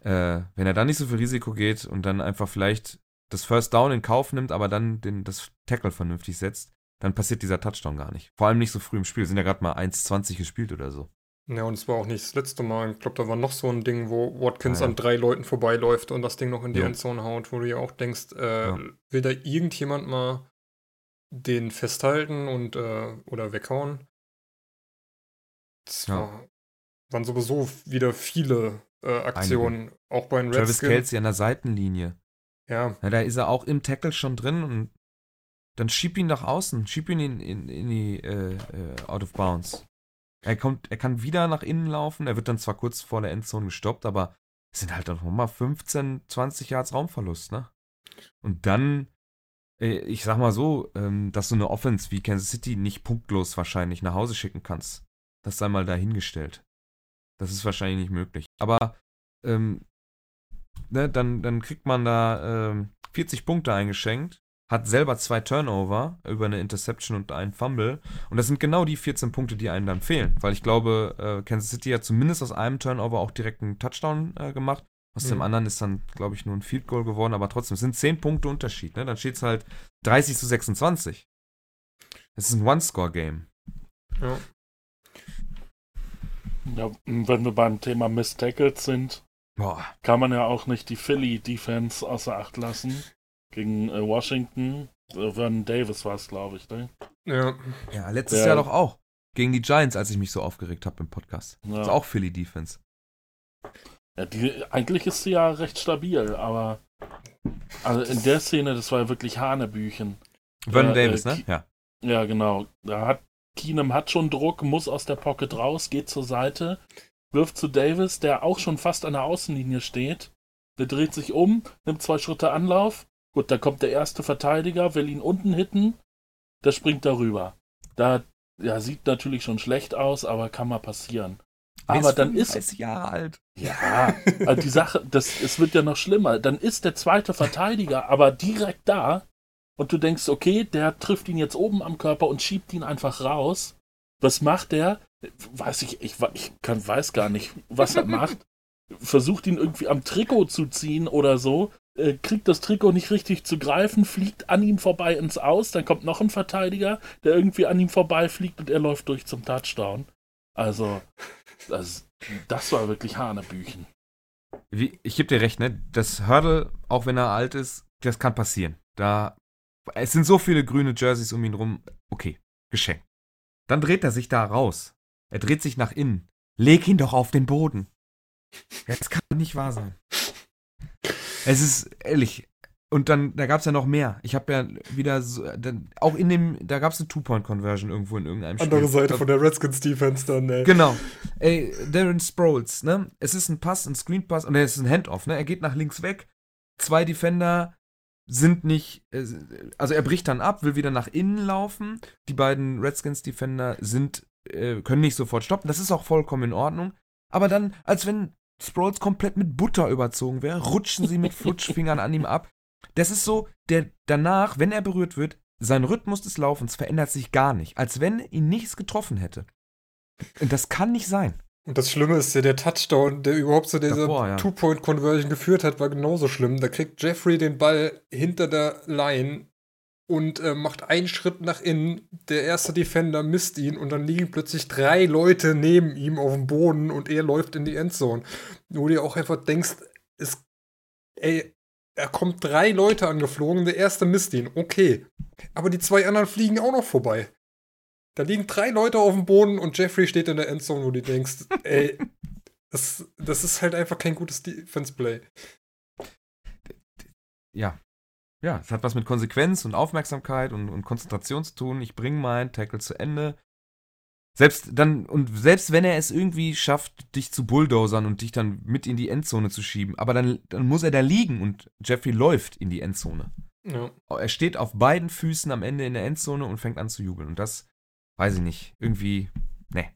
Äh, wenn er dann nicht so viel Risiko geht und dann einfach vielleicht das First Down in Kauf nimmt, aber dann den, das Tackle vernünftig setzt, dann passiert dieser Touchdown gar nicht. Vor allem nicht so früh im Spiel. Sind ja gerade mal 1,20 gespielt oder so. Ja, und es war auch nicht das letzte Mal. Ich glaube, da war noch so ein Ding, wo Watkins Ah, ja. an drei Leuten vorbeiläuft und das Ding noch in die Ja. Endzone haut, wo du ja auch denkst, äh, Ja. will da irgendjemand mal den festhalten und äh, oder weghauen? Es Ja. war, waren sowieso wieder viele äh, Aktionen, auch bei den Travis Redskins. Kelsey an der Seitenlinie. Ja, Ja, da ist er auch im Tackle schon drin und dann schieb ihn nach außen. Schieb ihn in, in, in die äh, äh, Out of Bounds. Er, kommt, er kann wieder nach innen laufen. Er wird dann zwar kurz vor der Endzone gestoppt, aber es sind halt auch nochmal 15, 20 Yards Raumverlust, ne? Und dann, ich sag mal so, ähm, dass du eine Offense wie Kansas City nicht punktlos wahrscheinlich nach Hause schicken kannst. Das sei mal dahingestellt. Das ist wahrscheinlich nicht möglich. Aber ähm, ne, dann, dann kriegt man da ähm, 40 Punkte eingeschenkt, hat selber zwei Turnover über eine Interception und einen Fumble. Und das sind genau die 14 Punkte, die einem dann fehlen. Weil ich glaube, äh, Kansas City hat zumindest aus einem Turnover auch direkt einen Touchdown äh, gemacht. Aus dem Mhm. anderen ist dann, glaube ich, nur ein Field Goal geworden, aber trotzdem, es sind 10 Punkte Unterschied. Ne? Dann steht es halt 30 zu 26. Es ist ein One-Score-Game. ja. Ja, wenn wir beim Thema Miss Tackles sind, Boah. kann man ja auch nicht die Philly Defense außer Acht lassen. Gegen äh, Washington. Äh, Vernon Davis war es, glaube ich, ne? Ja, Ja, letztes Der- Jahr doch auch. Gegen die Giants, als ich mich so aufgeregt habe im Podcast. Ja. Das ist auch Philly Defense. Ja, die, eigentlich ist sie ja recht stabil, aber also in der Szene, das war ja wirklich Hanebüchen. Vernon Ja, Davis, äh, ne? Ki- Ja. Ja, genau. Da hat Keenum hat schon Druck, muss aus der Pocket raus, geht zur Seite, wirft zu Davis, der auch schon fast an der Außenlinie steht. Der dreht sich um, nimmt zwei Schritte Anlauf. Gut, da kommt der erste Verteidiger, will ihn unten hitten. Der springt darüber. Da ja, sieht natürlich schon schlecht aus, aber kann mal passieren. Aber dann ist 35 Jahre alt. ja, also die Sache, das, es wird ja noch schlimmer. Dann ist der zweite Verteidiger aber direkt da, und du denkst, okay, der trifft ihn jetzt oben am Körper und schiebt ihn einfach raus. Was macht der? Weiß ich, ich, ich kann, weiß gar nicht, was er macht. Versucht ihn irgendwie am Trikot zu ziehen oder so, äh, kriegt das Trikot nicht richtig zu greifen, fliegt an ihm vorbei ins Aus, dann kommt noch ein Verteidiger, der irgendwie an ihm vorbeifliegt und er läuft durch zum Touchdown. Also, das, das war wirklich Hanebüchen. Wie, ich gebe dir recht, ne? Das Hurdle, auch wenn er alt ist, das kann passieren. Da, es sind so viele grüne Jerseys um ihn rum. Okay, geschenkt. Dann dreht er sich da raus. Er dreht sich nach innen. Leg ihn doch auf den Boden. Das kann nicht wahr sein. Es ist ehrlich. Und dann, da gab es ja noch mehr. Ich habe ja wieder so, dann, auch in dem, da gab es eine Two-Point-Conversion irgendwo in irgendeinem Spiel. Andere Seite von der Redskins-Defense dann, ey. Genau. Ey, Darren Sproles, ne? Es ist ein Pass, ein Screen-Pass und es ist ein Handoff, ne? Er geht nach links weg. Zwei Defender sind nicht, äh, also er bricht dann ab, will wieder nach innen laufen. Die beiden Redskins-Defender sind, äh, können nicht sofort stoppen. Das ist auch vollkommen in Ordnung. Aber dann, als wenn Sproles komplett mit Butter überzogen wäre, rutschen sie mit [laughs] Flutschfingern an ihm ab. Das ist so, der danach, wenn er berührt wird, sein Rhythmus des Laufens verändert sich gar nicht, als wenn ihn nichts getroffen hätte. Und das kann nicht sein. Und das Schlimme ist ja, der Touchdown, der überhaupt zu dieser ja. Two-Point-Conversion geführt hat, war genauso schlimm. Da kriegt Jeffrey den Ball hinter der Line und äh, macht einen Schritt nach innen. Der erste Defender misst ihn und dann liegen plötzlich drei Leute neben ihm auf dem Boden und er läuft in die Endzone. Wo du dir auch einfach denkst, es, ey, er kommt drei Leute angeflogen, der erste misst ihn, okay. Aber die zwei anderen fliegen auch noch vorbei. Da liegen drei Leute auf dem Boden und Jeffrey steht in der Endzone, wo du denkst, [laughs] ey, das, das ist halt einfach kein gutes Defense-Play. Ja. Ja, es hat was mit Konsequenz und Aufmerksamkeit und, und Konzentration zu tun. Ich bringe meinen Tackle zu Ende. Selbst dann, und selbst wenn er es irgendwie schafft, dich zu bulldozern und dich dann mit in die Endzone zu schieben, aber dann, dann muss er da liegen und Jeffrey läuft in die Endzone. Ja. Er steht auf beiden Füßen am Ende in der Endzone und fängt an zu jubeln. Und das, weiß ich nicht, irgendwie, ne.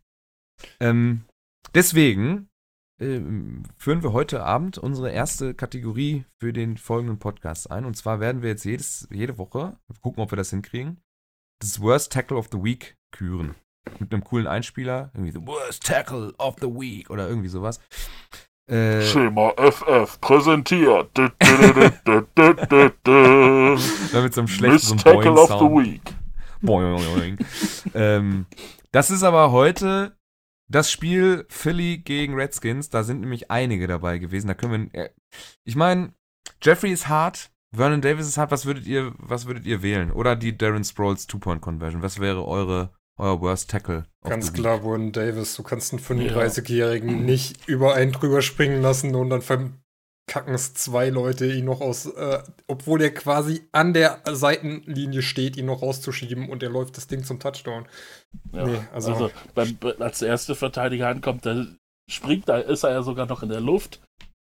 Ähm, deswegen ähm, führen wir heute Abend unsere erste Kategorie für den folgenden Podcast ein. Und zwar werden wir jetzt jedes, jede Woche, gucken, ob wir das hinkriegen, das Worst Tackle of the Week küren mit einem coolen Einspieler, irgendwie so Worst Tackle of the Week oder irgendwie sowas. Äh, Schema FF präsentiert. Dann [laughs] mit so einem schlechten Tackle of the Week. Boing, boing. ähm, das ist aber heute das Spiel Philly gegen Redskins. Da sind nämlich einige dabei gewesen. Da können wir. Äh, ich meine, Jeffrey ist hart. Vernon Davis ist hart. Was würdet ihr, was würdet ihr wählen? Oder die Darren Sproles Two-Point-Conversion? Was wäre eure euer Worst Tackle. Ganz klar, Warren Davis. Du kannst einen 35-Jährigen ja. nicht über einen drüber springen lassen und dann verkacken es zwei Leute, ihn noch aus, äh, obwohl er quasi an der Seitenlinie steht, ihn noch rauszuschieben und er läuft das Ding zum Touchdown. Ja, nee, also, also beim, als der erste Verteidiger ankommt, der springt, da ist er ja sogar noch in der Luft.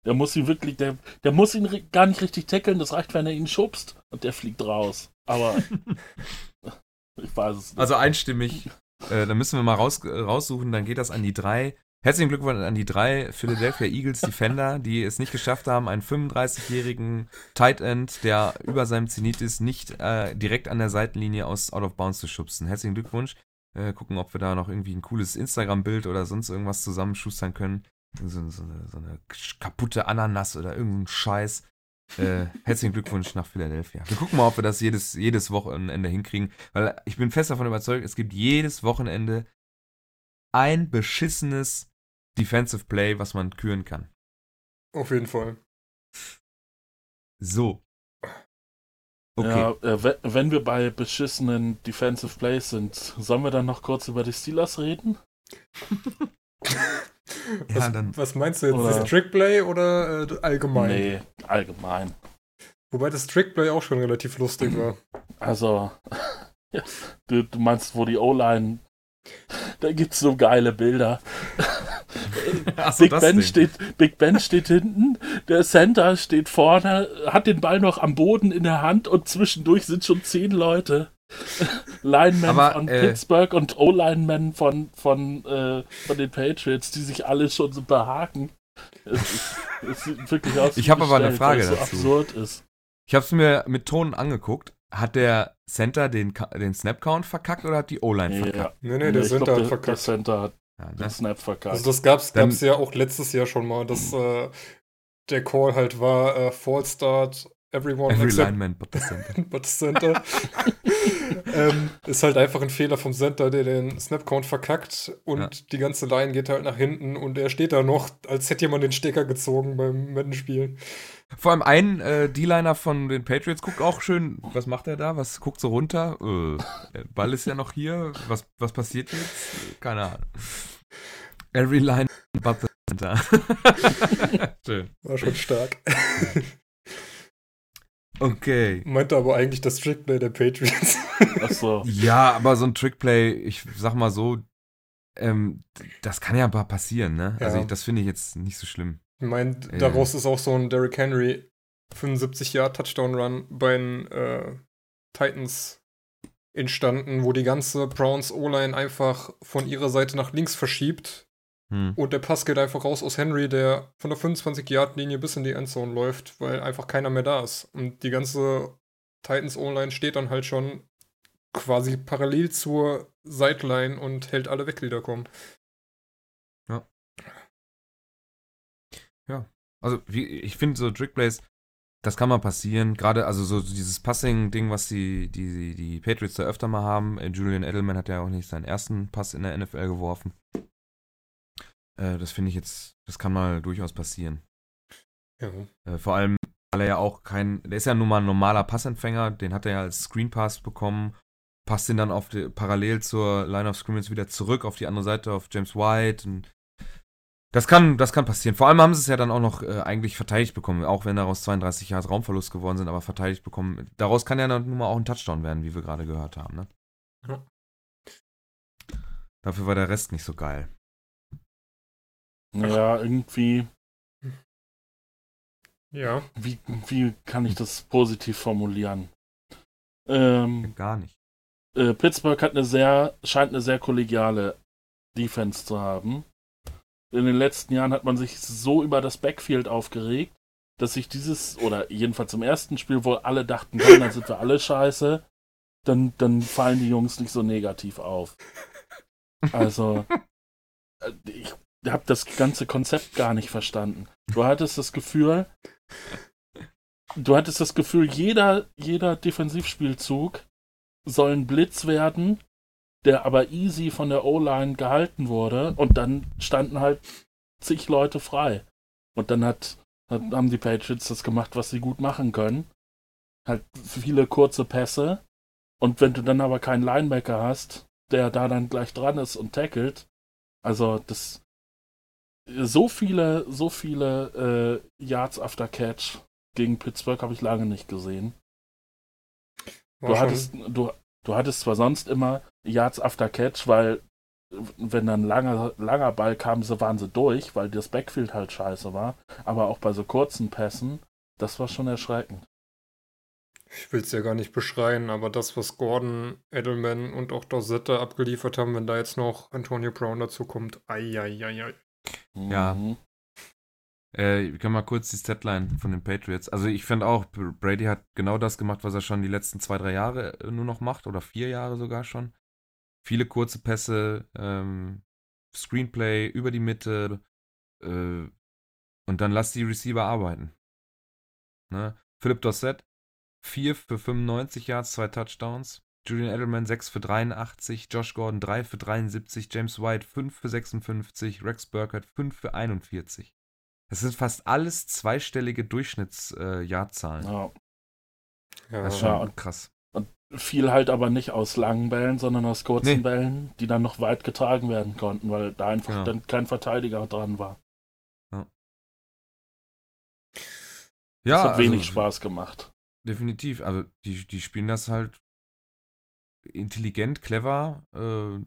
Der muss ihn wirklich, der, der muss ihn gar nicht richtig tackeln, das reicht, wenn er ihn schubst und der fliegt raus. Aber [laughs] [laughs] Ich weiß es nicht. Also einstimmig. Äh, dann müssen wir mal raus, raussuchen, dann geht das an die drei. Herzlichen Glückwunsch an die drei Philadelphia Eagles Defender, die es nicht geschafft haben, einen 35-jährigen Tight End, der über seinem Zenit ist, nicht äh, direkt an der Seitenlinie aus Out of Bounds zu schubsen. Herzlichen Glückwunsch. Äh, gucken, ob wir da noch irgendwie ein cooles Instagram-Bild oder sonst irgendwas zusammenschustern können. So, so, so eine kaputte Ananas oder irgendein Scheiß. Äh, herzlichen Glückwunsch nach Philadelphia. Wir gucken mal, ob wir das jedes, jedes Wochenende hinkriegen, weil ich bin fest davon überzeugt, es gibt jedes Wochenende ein beschissenes Defensive Play, was man küren kann. Auf jeden Fall. So. Okay. Ja, äh, wenn wir bei beschissenen Defensive Plays sind, sollen wir dann noch kurz über die Steelers reden? [laughs] [laughs] Ja, was, dann. was meinst du jetzt? Oder, das Trickplay oder äh, allgemein? Nee, allgemein. Wobei das Trickplay auch schon relativ lustig war. [clears throat] Also, [laughs] ja, du, du meinst, wo die O-Line. [laughs] Da gibt's so geile Bilder. so, Big, ben steht, Big Ben steht hinten, der Center steht vorne, hat den Ball noch am Boden in der Hand und zwischendurch sind schon zehn Leute. Lineman Aber, von äh, Pittsburgh und O-Lineman von, von, äh, von den Patriots, die sich alle schon so behaken. Es, es sieht wirklich aus. Ich habe aber eine Frage dazu. So absurd ist. Ich habe es mir mit Ton angeguckt hat der Center den, den Snap-Count verkackt oder hat die O-Line Nee, verkackt? Nee, nee, der ich Center glaub, hat der, der verkackt. Center hat Ja, den das, Snap verkackt. Also das gab's, Dann- gab's ja auch letztes Jahr schon mal, dass äh, der Call halt war, äh, Fall Start, everyone every except lineman but the center. [laughs] but Center. [laughs] ähm, ist halt einfach ein Fehler vom Center, der den Snap-Count verkackt und Ja. die ganze Line geht halt nach hinten und er steht da noch, als hätte jemand den Stecker gezogen beim Madden-Spielen. Vor allem ein äh, D-Liner von den Patriots guckt auch schön. Was macht er da? Was guckt so runter? Äh, Ball ist ja noch hier. Was, was passiert jetzt? Keine Ahnung. Every line but the center. [laughs] schön. War schon stark. Okay. Meinte aber eigentlich das Trickplay der Patriots. Achso. Ja, aber so ein Trickplay, ich sag mal so, ähm, das kann ja mal passieren, ne? Also Ja. ich, das finde ich jetzt nicht so schlimm. Ich meine, Ja. daraus ist auch so ein Derrick Henry 75 Jahre Touchdown-Run bei den äh, Titans entstanden, wo die ganze Browns O-Line einfach von ihrer Seite nach links verschiebt Hm. und der Pass geht einfach raus aus Henry, der von der 25-Yard-Linie bis in die Endzone läuft, weil einfach keiner mehr da ist. Und die ganze Titans O-Line steht dann halt schon quasi parallel zur Sideline und hält alle weg, die da kommen. Also wie, ich finde so Trickplays, das kann mal passieren. Gerade also so dieses Passing-Ding, was die, die, die Patriots da öfter mal haben. Äh, Julian Edelman hat ja auch nicht seinen ersten Pass in der NFL geworfen. Äh, das finde ich jetzt, das kann mal durchaus passieren. Ja. Äh, vor allem, weil er ja auch kein, der ist ja nun mal ein normaler Passempfänger, den hat er ja als Screen Pass bekommen, passt den dann auf die, parallel zur Line of Scrimmage wieder zurück auf die andere Seite auf James White. Und das kann, das kann passieren. Vor allem haben sie es ja dann auch noch äh, eigentlich verteidigt bekommen, auch wenn daraus 32 Jahre Raumverlust geworden sind, aber verteidigt bekommen. Daraus kann ja dann nun mal auch ein Touchdown werden, wie wir gerade gehört haben. Ne? Ja. Dafür war der Rest nicht so geil. Ja, irgendwie, Ja. wie, wie kann ich das positiv formulieren? Ähm, Gar nicht. Äh, Pittsburgh hat eine sehr, scheint eine sehr kollegiale Defense zu haben. In den letzten Jahren hat man sich so über das Backfield aufgeregt, dass sich dieses, oder jedenfalls im ersten Spiel, wo alle dachten, komm, dann sind wir alle scheiße, dann, dann fallen die Jungs nicht so negativ auf. Also, äh, ich habe das ganze Konzept gar nicht verstanden. Du hattest das Gefühl, du hattest das Gefühl, jeder, jeder Defensivspielzug soll ein Blitz werden, der aber easy von der O-Line gehalten wurde und dann standen halt zig Leute frei. Und dann hat, hat, haben die Patriots das gemacht, was sie gut machen können. Halt viele kurze Pässe. Und wenn du dann aber keinen Linebacker hast, der da dann gleich dran ist und tackelt, also das so viele, so viele äh, Yards after Catch gegen Pittsburgh habe ich lange nicht gesehen. Du hattest, du, du hattest zwar sonst immer Yards after Catch, weil wenn dann ein langer, langer Ball kam, so waren sie durch, weil das Backfield halt scheiße war. Aber auch bei so kurzen Pässen, das war schon erschreckend. Ich will es ja gar nicht beschreien, aber das, was Gordon, Edelman und auch Dorsetta abgeliefert haben, wenn da jetzt noch Antonio Brown dazu kommt, ai. Ja. Äh, wir können mal kurz die Statline von den Patriots. Also ich finde auch, Brady hat genau das gemacht, was er schon die letzten zwei, drei Jahre äh, nur noch macht oder vier Jahre sogar schon. Viele kurze Pässe, ähm, Screenplay über die Mitte äh, und dann lass die Receiver arbeiten. Ne? Philipp Dossett, 4 für 95 Yards, zwei Touchdowns. Julian Edelman 6 für 83, Josh Gordon 3 für 73, James White 5 für 56, Rex Burkhardt 5 für 41. Das sind fast alles zweistellige Durchschnitts-Jahrzahlen. Ja. Ja, das ist schon Ja, und- krass. Viel halt aber nicht aus langen Bällen, sondern aus kurzen Nee. Bällen, die dann noch weit getragen werden konnten, weil da einfach Genau. dann kein Verteidiger dran war. Ja, das hat wenig also, Spaß gemacht. Definitiv. Also die, die spielen das halt intelligent, clever, äh,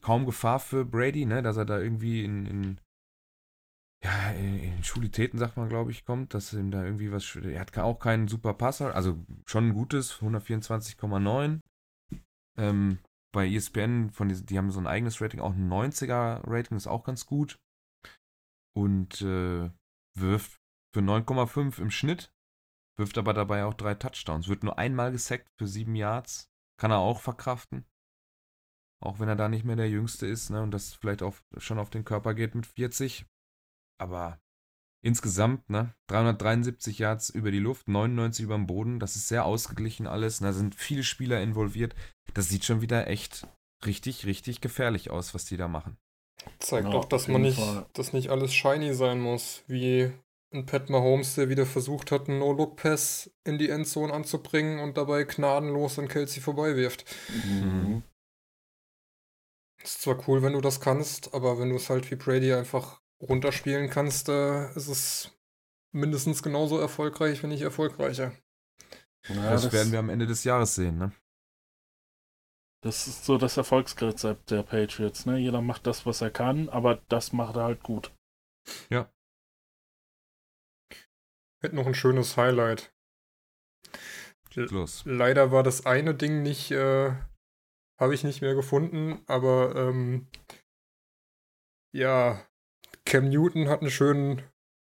kaum Gefahr für Brady, ne, dass er da irgendwie in, in ja, in, Schulitäten, sagt man, glaube ich, kommt, dass ihm da irgendwie was, er hat auch keinen super Passer, also schon ein gutes, 124,9. Ähm, bei ESPN, von diesen, die haben so ein eigenes Rating, auch ein 90er Rating, ist auch ganz gut. Und äh, wirft für 9,5 im Schnitt wirft aber dabei auch drei Touchdowns. Wird nur einmal gesackt für sieben Yards. Kann er auch verkraften. Auch wenn er da nicht mehr der Jüngste ist, ne? Und das vielleicht auch schon auf den Körper geht mit 40. Aber insgesamt, ne? 373 Yards über die Luft, 99 über dem Boden. Das ist sehr ausgeglichen alles. Und da sind viele Spieler involviert. Das sieht schon wieder echt richtig, richtig gefährlich aus, was die da machen. Zeigt Ja, doch, dass man nicht, Fall. dass nicht alles shiny sein muss, wie ein Pat Mahomes, der wieder versucht hat, einen No-Look-Pass in die Endzone anzubringen und dabei gnadenlos an Kelsey vorbeiwirft. Mhm. Ist zwar cool, wenn du das kannst, aber wenn du es halt wie Brady einfach runterspielen kannst, äh, ist es mindestens genauso erfolgreich, wenn nicht erfolgreicher. Ja, das, das, werden wir am Ende des Jahres sehen, ne? das ist so das Erfolgsrezept der Patriots. Ne? Jeder macht das, was er kann, aber das macht er halt gut. Hätte noch ein schönes Highlight. Los. Leider war das eine Ding nicht, äh, habe ich nicht mehr gefunden, aber ähm, ja, Cam Newton hat einen schönen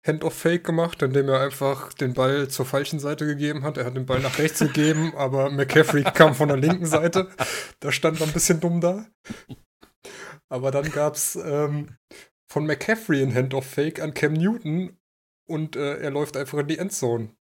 Hand-of-Fake gemacht, indem er einfach den Ball zur falschen Seite gegeben hat. Er hat den Ball nach rechts gegeben, [laughs] aber McCaffrey kam von der linken Seite. Da stand er ein bisschen dumm da. Aber dann gab es ähm, von McCaffrey ein Hand-of-Fake an Cam Newton und äh, er läuft einfach in die Endzone.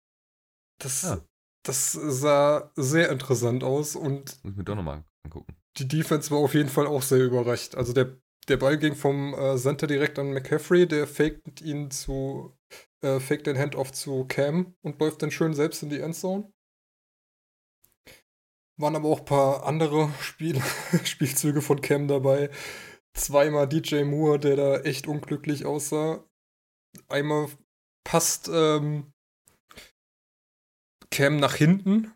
Das, Ah. das sah sehr interessant aus und Muss ich mir doch nochmal angucken. die Defense war auf jeden Fall auch sehr überrascht. Also der, der Ball ging vom äh, Center direkt an McCaffrey, der faked ihn zu, äh, faked den Handoff zu Cam und läuft dann schön selbst in die Endzone. Waren aber auch ein paar andere Spiel [laughs] Spielzüge von Cam dabei. Zweimal DJ Moore, der da echt unglücklich aussah. Einmal passt ähm, Cam nach hinten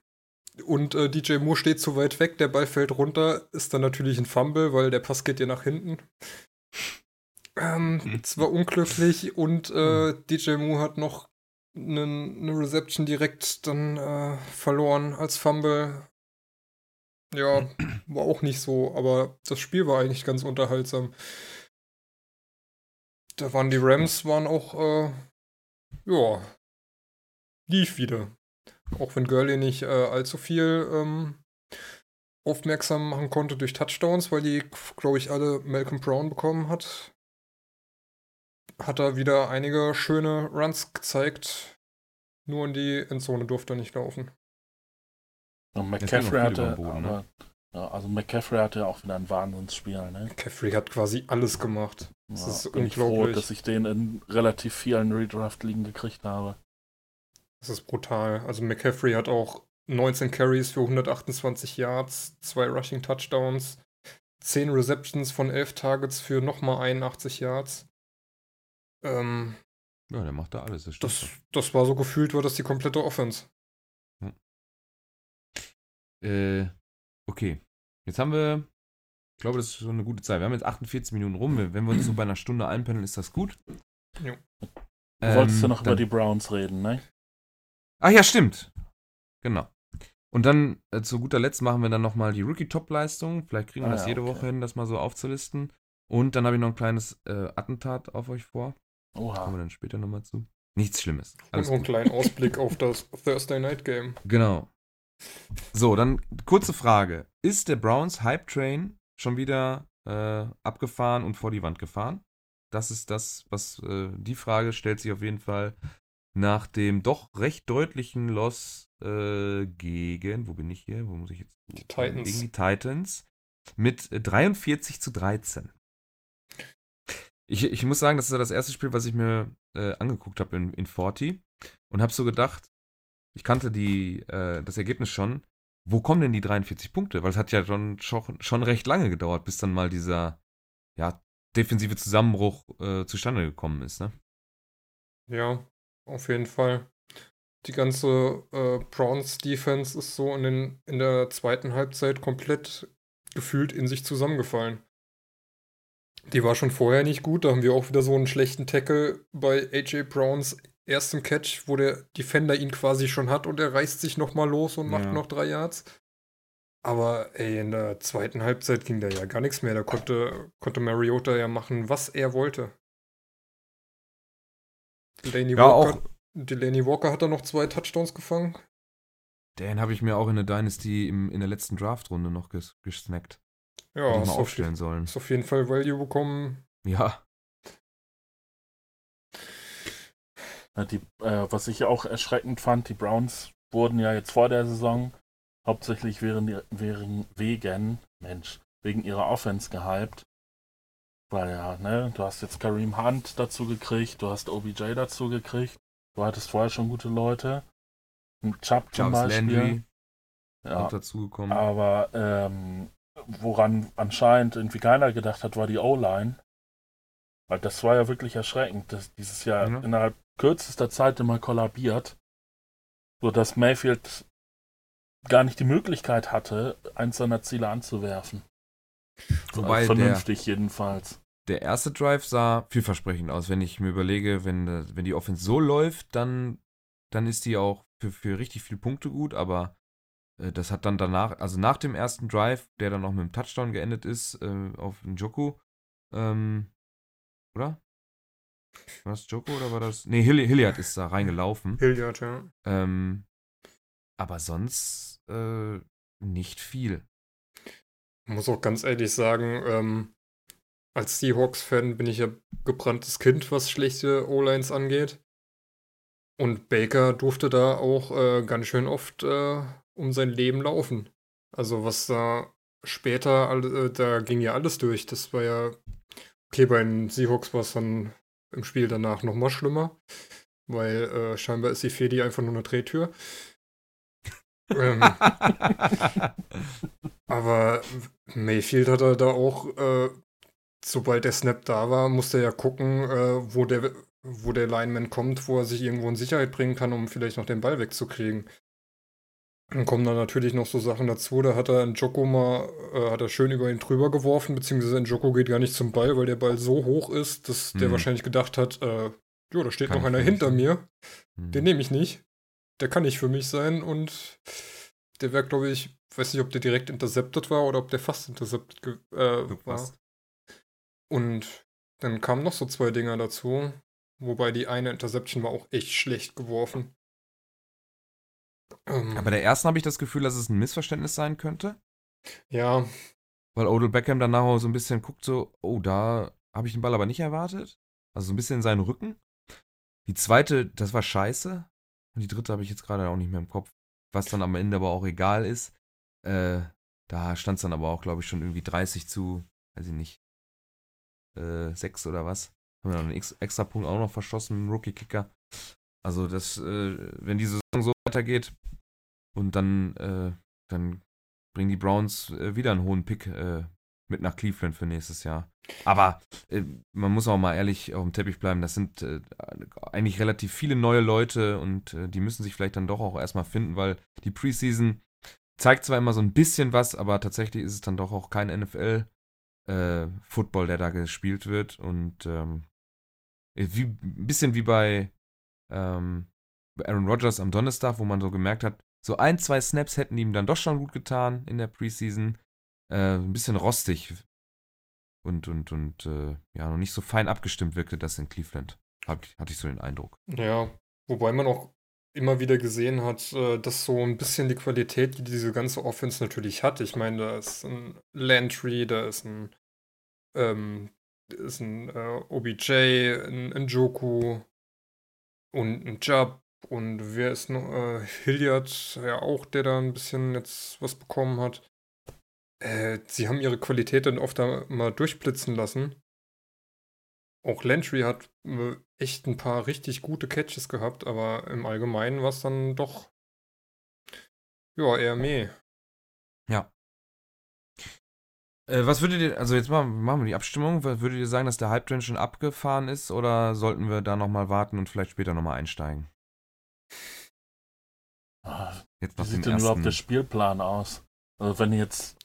und äh, DJ Moore steht zu weit weg, der Ball fällt runter, ist dann natürlich ein Fumble, weil der Pass geht ja nach hinten. Ähm, es war unglücklich und äh, DJ Moore hat noch eine ne Reception direkt dann äh, verloren als Fumble. Ja, [clears throat] war auch nicht so, aber das Spiel war eigentlich ganz unterhaltsam. Da waren die Rams, waren auch, äh, ja, lief wieder. Auch wenn Gurley nicht äh, allzu viel ähm, aufmerksam machen konnte durch Touchdowns, weil die, glaube ich, alle Malcolm Brown bekommen hat, hat er wieder einige schöne Runs gezeigt. Nur in die Endzone durfte er nicht laufen. Und auch McCaffrey hatte, Boden, ne? aber, ja, also McCaffrey hatte ja auch wieder ein Wahnsinnsspiel, ne? McCaffrey hat quasi alles gemacht. Das Ja, ist bin ich froh, unglaublich. dass ich den in relativ vielen Redraft-Ligen gekriegt habe. Das ist brutal. Also McCaffrey hat auch 19 Carries für 128 Yards, zwei Rushing Touchdowns, 10 Receptions von 11 Targets für nochmal 81 Yards. Ähm, Ja, der macht da alles. Das das, das war so gefühlt, war das die komplette Offense. Äh, okay. Jetzt haben wir, ich glaube, das ist schon eine gute Zeit. Wir haben jetzt 48 Minuten rum. Wenn wir uns so bei einer Stunde einpendeln, ist das gut. Jo. Du wolltest ja Ähm, noch über die Browns reden, ne? Ach ja, stimmt. Genau. Und dann äh, zu guter Letzt machen wir dann nochmal die Rookie-Top-Leistung. Vielleicht kriegen wir Ah das jede okay. Woche hin, das mal so aufzulisten. Und dann habe ich noch ein kleines äh, Attentat auf euch vor. Kommen wir Oha. dann später nochmal zu. Nichts Schlimmes. Und Alles noch einen kleinen Ausblick auf das Thursday Night Game. Genau. So, dann kurze Frage. Ist der Browns Hype Train schon wieder äh, abgefahren und vor die Wand gefahren? Das ist das, was äh, die Frage stellt sich auf jeden Fall nach dem doch recht deutlichen Loss äh, gegen, wo bin ich hier? Wo muss ich jetzt? Die Titans. Gegen die Titans mit äh, 43 zu 13. Ich, ich muss sagen, das ist ja das erste Spiel, was ich mir äh, angeguckt habe in, in 40 und habe so gedacht, ich kannte die, äh, das Ergebnis schon. Wo kommen denn die 43 Punkte? Weil es hat ja schon, schon, schon recht lange gedauert, bis dann mal dieser ja, defensive Zusammenbruch äh, zustande gekommen ist. Ne? Ja, auf jeden Fall. Die ganze äh, Browns Defense ist so in, den, in der zweiten Halbzeit komplett gefühlt in sich zusammengefallen. Die war schon vorher nicht gut. Da haben wir auch wieder so einen schlechten Tackle bei AJ Browns erstem Catch, wo der Defender ihn quasi schon hat und er reißt sich nochmal los und macht Ja. noch drei Yards. Aber ey, in der zweiten Halbzeit ging da ja gar nichts mehr. Da konnte, konnte Mariota ja machen, was er wollte. Laney Ja, Walker, auch Delaney Walker hat da noch zwei Touchdowns gefangen. Den habe ich mir auch in der Dynasty im, in der letzten Draftrunde noch ges gesnackt. Ja, mal auf, aufstellen sollen. ist auf jeden Fall Value bekommen. Ja. Ja, Die, äh, was ich auch erschreckend fand, die Browns wurden ja jetzt vor der Saison hauptsächlich während, wegen, wegen, Mensch, wegen ihrer Offense gehypt. Weil ja, ne, du hast jetzt Kareem Hunt dazu gekriegt, du hast OBJ dazu gekriegt, du hattest vorher schon gute Leute. Ein Chubb zum Beispiel. Landry Ja, auch dazugekommen. aber ähm, woran anscheinend irgendwie keiner gedacht hat, war die O-Line. Weil das war ja wirklich erschreckend, dass dieses Jahr Ja. innerhalb kürzester Zeit immer kollabiert, sodass Mayfield gar nicht die Möglichkeit hatte, eins seiner Ziele anzuwerfen. Wobei der, Vernünftig jedenfalls. Der erste Drive sah vielversprechend aus. Wenn ich mir überlege, wenn, äh, wenn die Offense so läuft, dann, dann ist die auch für, für richtig viele Punkte gut, aber äh, das hat dann danach, also nach dem ersten Drive, der dann auch mit dem Touchdown geendet ist, äh, auf Njoku, ähm, oder? War das Joko oder war das? Nee, Hill Hilliard ist da reingelaufen. Hilliard, ja. Ähm, aber sonst äh, nicht viel. Muss auch ganz ehrlich sagen, ähm, als Seahawks-Fan bin ich ja gebranntes Kind, was schlechte O-Lines angeht. Und Baker durfte da auch äh, ganz schön oft äh, um sein Leben laufen. Also was da später, all- äh, da ging ja alles durch. Das war ja, okay, bei den Seahawks war es dann im Spiel danach noch mal schlimmer, weil äh, scheinbar ist die Fedi einfach nur eine Drehtür. ähm, [laughs] aber Mayfield hat er da auch, äh, sobald der Snap da war, musste er ja gucken, äh, wo, der, wo der Lineman kommt, wo er sich irgendwo in Sicherheit bringen kann, um vielleicht noch den Ball wegzukriegen. Dann kommen dann natürlich noch so Sachen dazu, da hat er Njoko mal, äh, hat er schön über ihn drüber geworfen, beziehungsweise Njoko geht gar nicht zum Ball, weil der Ball so hoch ist, dass der Hm. wahrscheinlich gedacht hat, äh, jo, da steht Kann noch einer hinter sein. mir, Hm. den nehme ich nicht. Der kann nicht für mich sein und der wäre, glaube ich, weiß nicht, ob der direkt intercepted war oder ob der fast intercepted äh, war. Und dann kamen noch so zwei Dinger dazu, wobei die eine Interception war auch echt schlecht geworfen. Ähm, Aber der ersten habe ich das Gefühl, dass es ein Missverständnis sein könnte. ja, Weil Odell Beckham danach auch so ein bisschen guckt, so, oh, da habe ich den Ball aber nicht erwartet. Also so ein bisschen in seinen Rücken. Die zweite, das war scheiße. Und die dritte habe ich jetzt gerade auch nicht mehr im Kopf. Was dann am Ende aber auch egal ist. Äh, da stand es dann aber auch, glaube ich, schon irgendwie 30 zu, weiß ich nicht, äh, 6 oder was. Haben wir noch einen Ex extra Punkt auch noch verschossen mit dem Rookie-Kicker. Also das, äh, wenn die Saison so weitergeht und dann, äh, dann bringen die Browns äh, wieder einen hohen Pick äh, mit nach Cleveland für nächstes Jahr. Aber äh, man muss auch mal ehrlich auf dem Teppich bleiben. Das sind äh, eigentlich relativ viele neue Leute und die müssen sich vielleicht dann doch auch erstmal finden, weil die Preseason zeigt zwar immer so ein bisschen was, aber tatsächlich ist es dann doch auch kein NFL-Football, der da gespielt wird. Und ähm, wie, ein bisschen wie bei ähm, Aaron Rodgers am Donnerstag, wo man so gemerkt hat, so ein, zwei Snaps hätten ihm dann doch schon gut getan in der Preseason. Äh, ein bisschen rostig und, und, und äh, ja, noch nicht so fein abgestimmt wirkte das in Cleveland. Hab, hatte ich so den Eindruck. ja, wobei man auch immer wieder gesehen hat, äh, dass so ein bisschen die Qualität, die diese ganze Offense natürlich hat. Ich meine, da ist ein Landry, da ist ein, ähm, ist ein äh, OBJ, ein Njoku und ein Jubb und wer ist noch? Äh, Hilliard, ja auch, der da ein bisschen jetzt was bekommen hat. Äh, sie haben ihre Qualität dann oft da mal durchblitzen lassen. Auch Landry hat äh, echt ein paar richtig gute Catches gehabt, aber im Allgemeinen war es dann doch ja eher meh. Äh, was würdet ihr, also jetzt mal, machen wir die Abstimmung. Was Würdet ihr sagen, dass der Hype-Train schon abgefahren ist oder sollten wir da nochmal warten und vielleicht später nochmal einsteigen? Ah, Jetzt Wie sieht denn überhaupt der ersten. Spielplan aus? Also wenn jetzt,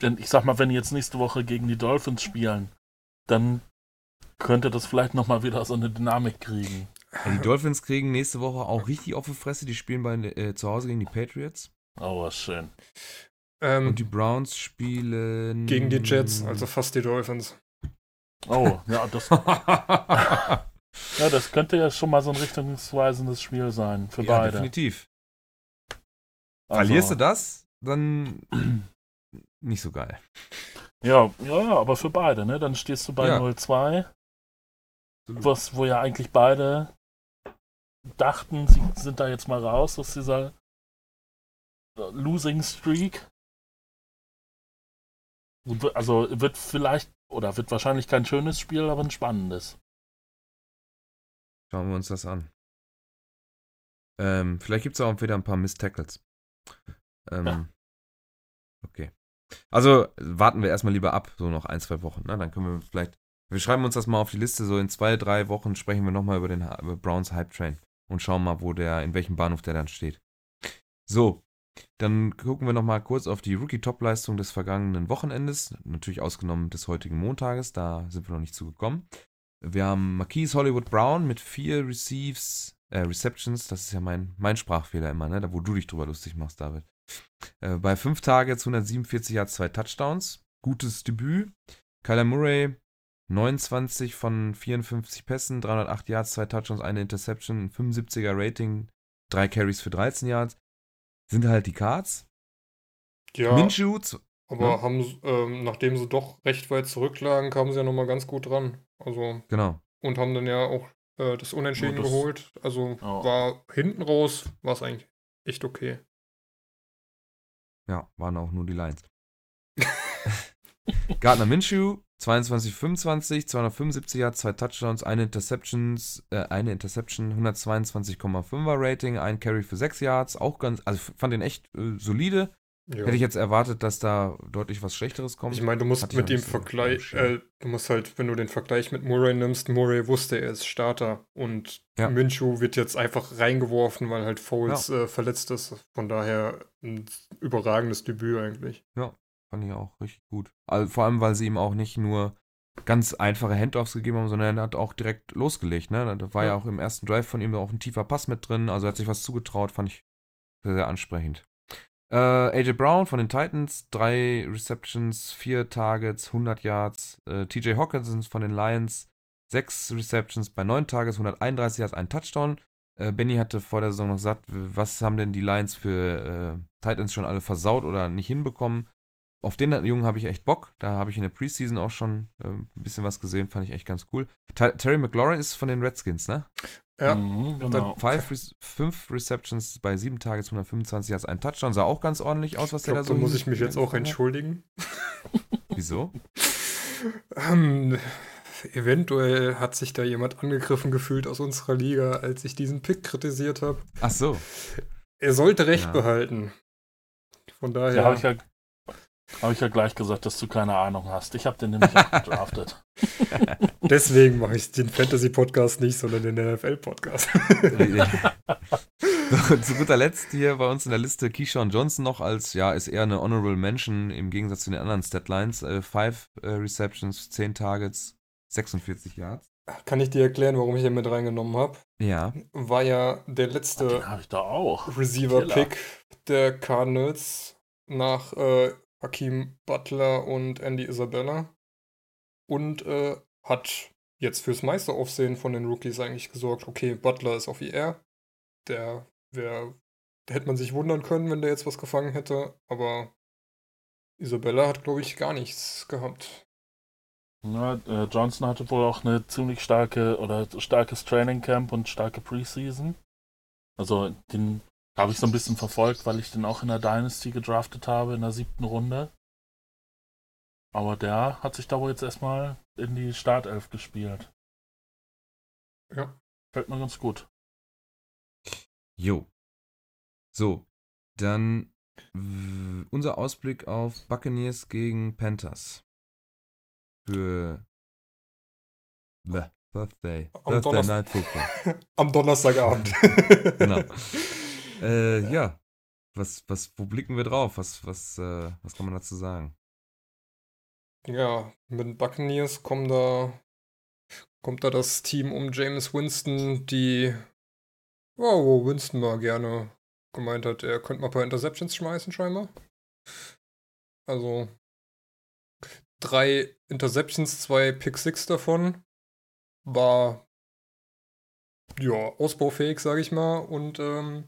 denn ich sag mal, wenn die jetzt nächste Woche gegen die Dolphins spielen, dann könnte das vielleicht nochmal wieder so eine Dynamik kriegen. Die Dolphins kriegen nächste Woche auch richtig auf die Fresse. Die spielen bei, äh, zu Hause gegen die Patriots. Oh, was schön. Ähm, Und die Browns spielen. gegen die Jets, also fast die Dolphins. Oh, ja, das, [laughs] [laughs] Ja, das könnte ja schon mal so ein richtungsweisendes Spiel sein für Ja, beide. definitiv. Also, Verlierst du das, dann [clears throat] nicht so geil. Ja, ja, ja, aber für beide, ne? Dann stehst du bei Ja. 0-2, was, wo ja eigentlich beide dachten, sie sind da jetzt mal raus aus dieser Losing Streak. Also wird vielleicht, oder wird wahrscheinlich kein schönes Spiel, aber ein spannendes. Schauen wir uns das an. Ähm, vielleicht gibt es auch wieder ein paar Miss Tackles. Ähm, Ja. Okay. Also warten wir erstmal lieber ab, so noch ein, zwei Wochen. Ne? Dann können wir vielleicht. Wir schreiben uns das mal auf die Liste. So in zwei, drei Wochen sprechen wir nochmal über den über Browns Hype Train und schauen mal, wo der, in welchem Bahnhof der dann steht. So, dann gucken wir nochmal kurz auf die Rookie-Top-Leistung des vergangenen Wochenendes. Natürlich ausgenommen des heutigen Montages, da sind wir noch nicht zugekommen. Wir haben Marquise Hollywood Brown mit vier Receives, äh, Receptions. Das ist ja mein, mein Sprachfehler immer, ne? Da wo du dich drüber lustig machst, David. Äh, bei fünf Targets, 147 Yards, zwei Touchdowns. Gutes Debüt. Kyler Murray, 29 von 54 Pässen, 308 Yards, zwei Touchdowns, eine Interception, ein 75er Rating, drei Carries für 13 Yards. Sind halt die Cards. Ja, Minshew, aber Ja. haben, ähm, nachdem sie doch recht weit zurücklagen, kamen sie ja nochmal ganz gut dran. Also, genau. und haben dann ja auch äh, das Unentschieden das- geholt. Also Ja. war hinten raus, war es eigentlich echt okay. Ja, waren auch nur die Lions. [laughs] Gardner Minshew, 22, 25, 275 Yards, zwei Touchdowns, eine Interceptions, äh, eine Interception, 122,5er Rating, ein Carry für 6 Yards, auch ganz, also fand den echt äh, solide. Ja. Hätte ich jetzt erwartet, dass da deutlich was Schlechteres kommt. Ich meine, du musst Hatte mit dem Vergleich, äh, du musst halt, wenn du den Vergleich mit Murray nimmst, Murray wusste, er ist Starter und Ja. Minshew wird jetzt einfach reingeworfen, weil halt Foles äh, verletzt ist. Von daher ein überragendes Debüt eigentlich. Fand ich auch richtig gut. Also vor allem, weil sie ihm auch nicht nur ganz einfache Handoffs gegeben haben, sondern er hat auch direkt losgelegt. Ne? Da war ja. Ja. auch im ersten Drive von ihm auch ein tiefer Pass mit drin. Also er hat sich was zugetraut, fand ich sehr, sehr ansprechend. Äh, AJ Brown von den Titans, drei Receptions, vier Targets, 100 Yards. Äh, TJ Hawkinson von den Lions, sechs Receptions bei neun Targets, 131 Yards, ein Touchdown. Äh, Benny hatte vor der Saison noch gesagt, was haben denn die Lions für äh, Titans schon alle versaut oder nicht hinbekommen? Auf den Jungen habe ich echt Bock. Da habe ich in der Preseason auch schon äh, ein bisschen was gesehen, fand ich echt ganz cool. Ter Terry McLaurin ist von den Redskins, ne? Ja, Mhm, genau. Five, Re fünf Receptions bei sieben Tages, 125 Yards, ein Touchdown. Sah auch ganz ordentlich aus, was ich der glaube, da da so muss hin- ich mich jetzt auch entschuldigen. Wieso? Ähm, eventuell hat sich da jemand angegriffen gefühlt aus unserer Liga, als ich diesen Pick kritisiert habe. Ach so. Er sollte recht Ja. behalten. Von daher. Ja, habe ich, ja, hab ich ja gleich gesagt, dass du keine Ahnung hast. Ich habe den nämlich auch gedraftet. [laughs] Deswegen mache ich den Fantasy-Podcast nicht, sondern den NFL-Podcast. [laughs] zu guter Letzt hier bei uns in der Liste Keyshawn Johnson noch als, ja, ist eher eine Honorable Mention im Gegensatz zu den anderen Statlines. Äh, five äh, Receptions, 10 Targets, 46 Yards. Kann ich dir erklären, warum ich den mit reingenommen habe? Ja. War ja der Den letzte habe ich da auch. Receiver-Pick der Cardinals nach äh, Hakeem Butler und Andy Isabella. Und äh, hat jetzt fürs meiste Aufsehen von den Rookies eigentlich gesorgt. Okay, Butler ist auf IR. Der wäre. Da hätte man sich wundern können, wenn der jetzt was gefangen hätte. Aber Isabella hat, glaube ich, gar nichts gehabt. Ja, äh, Johnson hatte wohl auch eine ziemlich starke oder starkes Training Camp und starke Preseason. Also den habe ich so ein bisschen verfolgt, weil ich den auch in der Dynasty gedraftet habe in der siebten Runde. Aber der hat sich da wohl jetzt erstmal in die Startelf gespielt. Ja. Fällt mir ganz gut. Jo. So, dann unser Ausblick auf Buccaneers gegen Panthers. Für Bäh, Birthday. Am Birthday Donnerstag- Night Football. [laughs] Am Donnerstagabend. Genau. [laughs] äh, ja. Was, was, wo blicken wir drauf? Was, was, äh, was kann man dazu sagen? Ja, mit den Buccaneers kommen da, kommt da das Team um James Winston, die, wow, wo Winston mal gerne gemeint hat, er könnte mal ein paar Interceptions schmeißen, scheinbar. Also, drei Interceptions, zwei Pick Six davon. War ja, ausbaufähig, sage ich mal. Und ähm,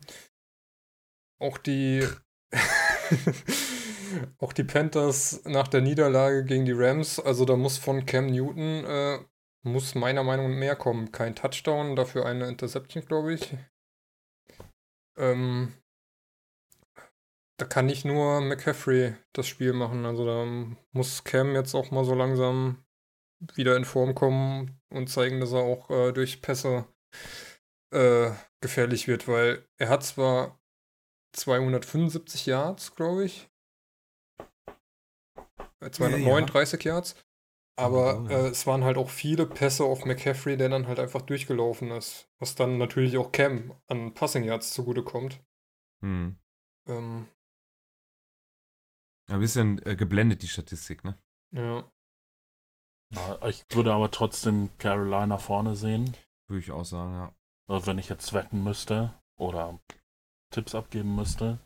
auch die [laughs] auch die Panthers nach der Niederlage gegen die Rams, also da muss von Cam Newton, äh, muss meiner Meinung nach mehr kommen. Kein Touchdown, dafür eine Interception, glaube ich. Ähm, da kann nicht nur McCaffrey das Spiel machen. Also da muss Cam jetzt auch mal so langsam wieder in Form kommen und zeigen, dass er auch äh, durch Pässe äh, gefährlich wird, weil er hat zwar 275 Yards, glaube ich. 239 ja. Yards. Aber oh, ja. äh, es waren halt auch viele Pässe auf McCaffrey, der dann halt einfach durchgelaufen ist. Was dann natürlich auch Cam an Passing Yards zugutekommt. Hm. Ähm, ein bisschen äh, geblendet, die Statistik, ne? Ja. ja. Ich würde aber trotzdem Carolina vorne sehen. Würde ich auch sagen, ja. Also wenn ich jetzt wetten müsste oder Tipps abgeben müsste.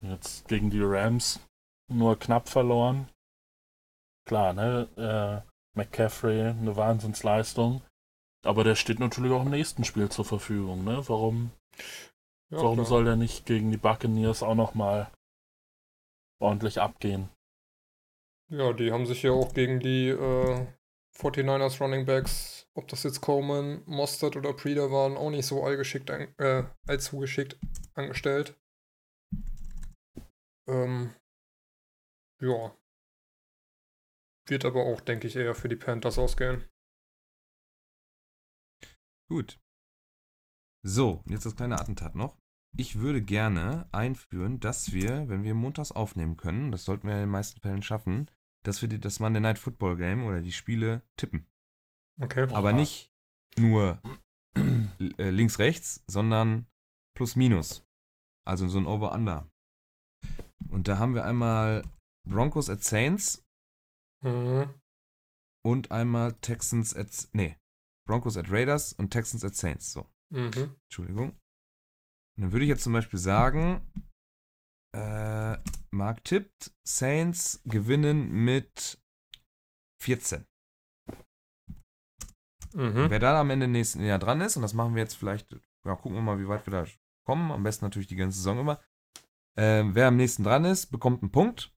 Jetzt gegen die Rams nur knapp verloren. Klar, ne? Äh, McCaffrey, eine Wahnsinnsleistung. Aber der steht natürlich auch im nächsten Spiel zur Verfügung, ne? Warum, ja, warum soll der nicht gegen die Buccaneers auch nochmal ordentlich abgehen? Ja, die haben sich ja auch gegen die äh, 49ers Running Backs, ob das jetzt Coleman, Mostert oder Preda waren, auch nicht so allgeschickt, äh, allzu geschickt angestellt. Ähm, ja. Wird aber auch, denke ich, eher für die Panthers ausgehen. Gut. So, jetzt das kleine Attentat noch. Ich würde gerne einführen, dass wir, wenn wir montags aufnehmen können, das sollten wir in den meisten Fällen schaffen, dass wir die, das Monday Night Football Game oder die Spiele tippen. Okay. Aber nicht nur äh, links, rechts, sondern plus minus. Also so ein Over-Under. Und da haben wir einmal Broncos at Saints mhm. und einmal Texans at. Nee, Broncos at Raiders und Texans at Saints. So. Mhm. Entschuldigung. Und dann würde ich jetzt zum Beispiel sagen, äh, Mark tippt, Saints gewinnen mit 14. Mhm. Wer da am Ende nächsten Jahr dran ist, und das machen wir jetzt vielleicht, ja, gucken wir mal, wie weit wir da kommen. Am besten natürlich die ganze Saison immer. Äh, wer am nächsten dran ist, bekommt einen Punkt.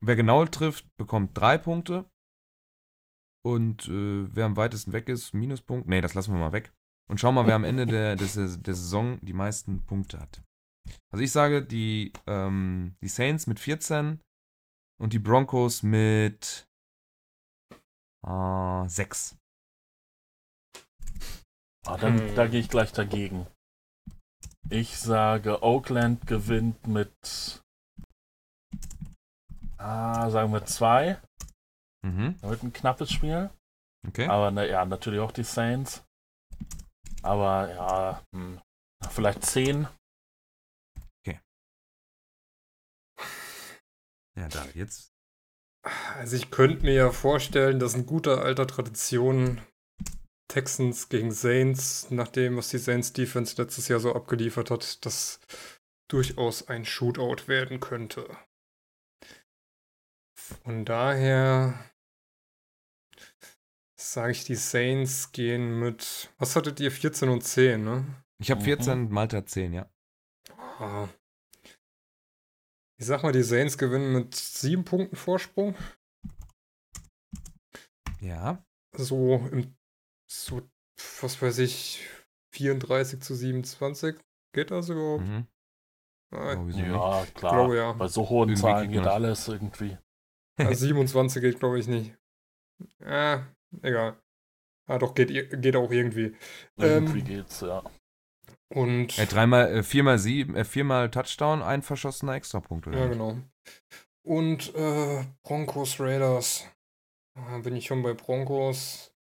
Wer genau trifft, bekommt drei Punkte. Und äh, wer am weitesten weg ist, Minuspunkt. Nee, das lassen wir mal weg. Und schauen mal, wer am Ende der, der, der Saison die meisten Punkte hat. Also ich sage, die, ähm, die Saints mit 14 und die Broncos mit äh, 6. Ah, dann, hm. Da gehe ich gleich dagegen. Ich sage, Oakland gewinnt mit, ah, sagen wir, 2. Mhm. Wird ein knappes Spiel. Okay. Aber na, ja, natürlich auch die Saints. Aber ja, hm, vielleicht 10. Ja, da jetzt. Also ich könnte mir ja vorstellen, dass ein guter alter Tradition Texans gegen Saints, nach dem, was die Saints Defense letztes Jahr so abgeliefert hat, das durchaus ein Shootout werden könnte. Von daher sage ich, die Saints gehen mit, was hattet ihr, 14 und 10, ne? Ich habe 14, mhm. Malta 10, ja. Ah. Ich sag mal, die Saints gewinnen mit 7 Punkten Vorsprung. Ja. So im so, was weiß ich, 34 zu 27. Geht das überhaupt? Mhm. Oh, ja, klar. Glaube, ja. Bei so hohen irgendwie Zahlen geht alles irgendwie. Ja, 27 geht, glaube ich, nicht. Ja, egal. Ah, doch, geht, geht auch irgendwie. Irgendwie ähm, geht's, ja. Und. Ja, dreimal, äh, viermal sieben, äh, viermal Touchdown, ein verschossener Extrapunkt, oder? Ja, genau. Und äh, Broncos Raiders. Da bin ich schon bei Broncos.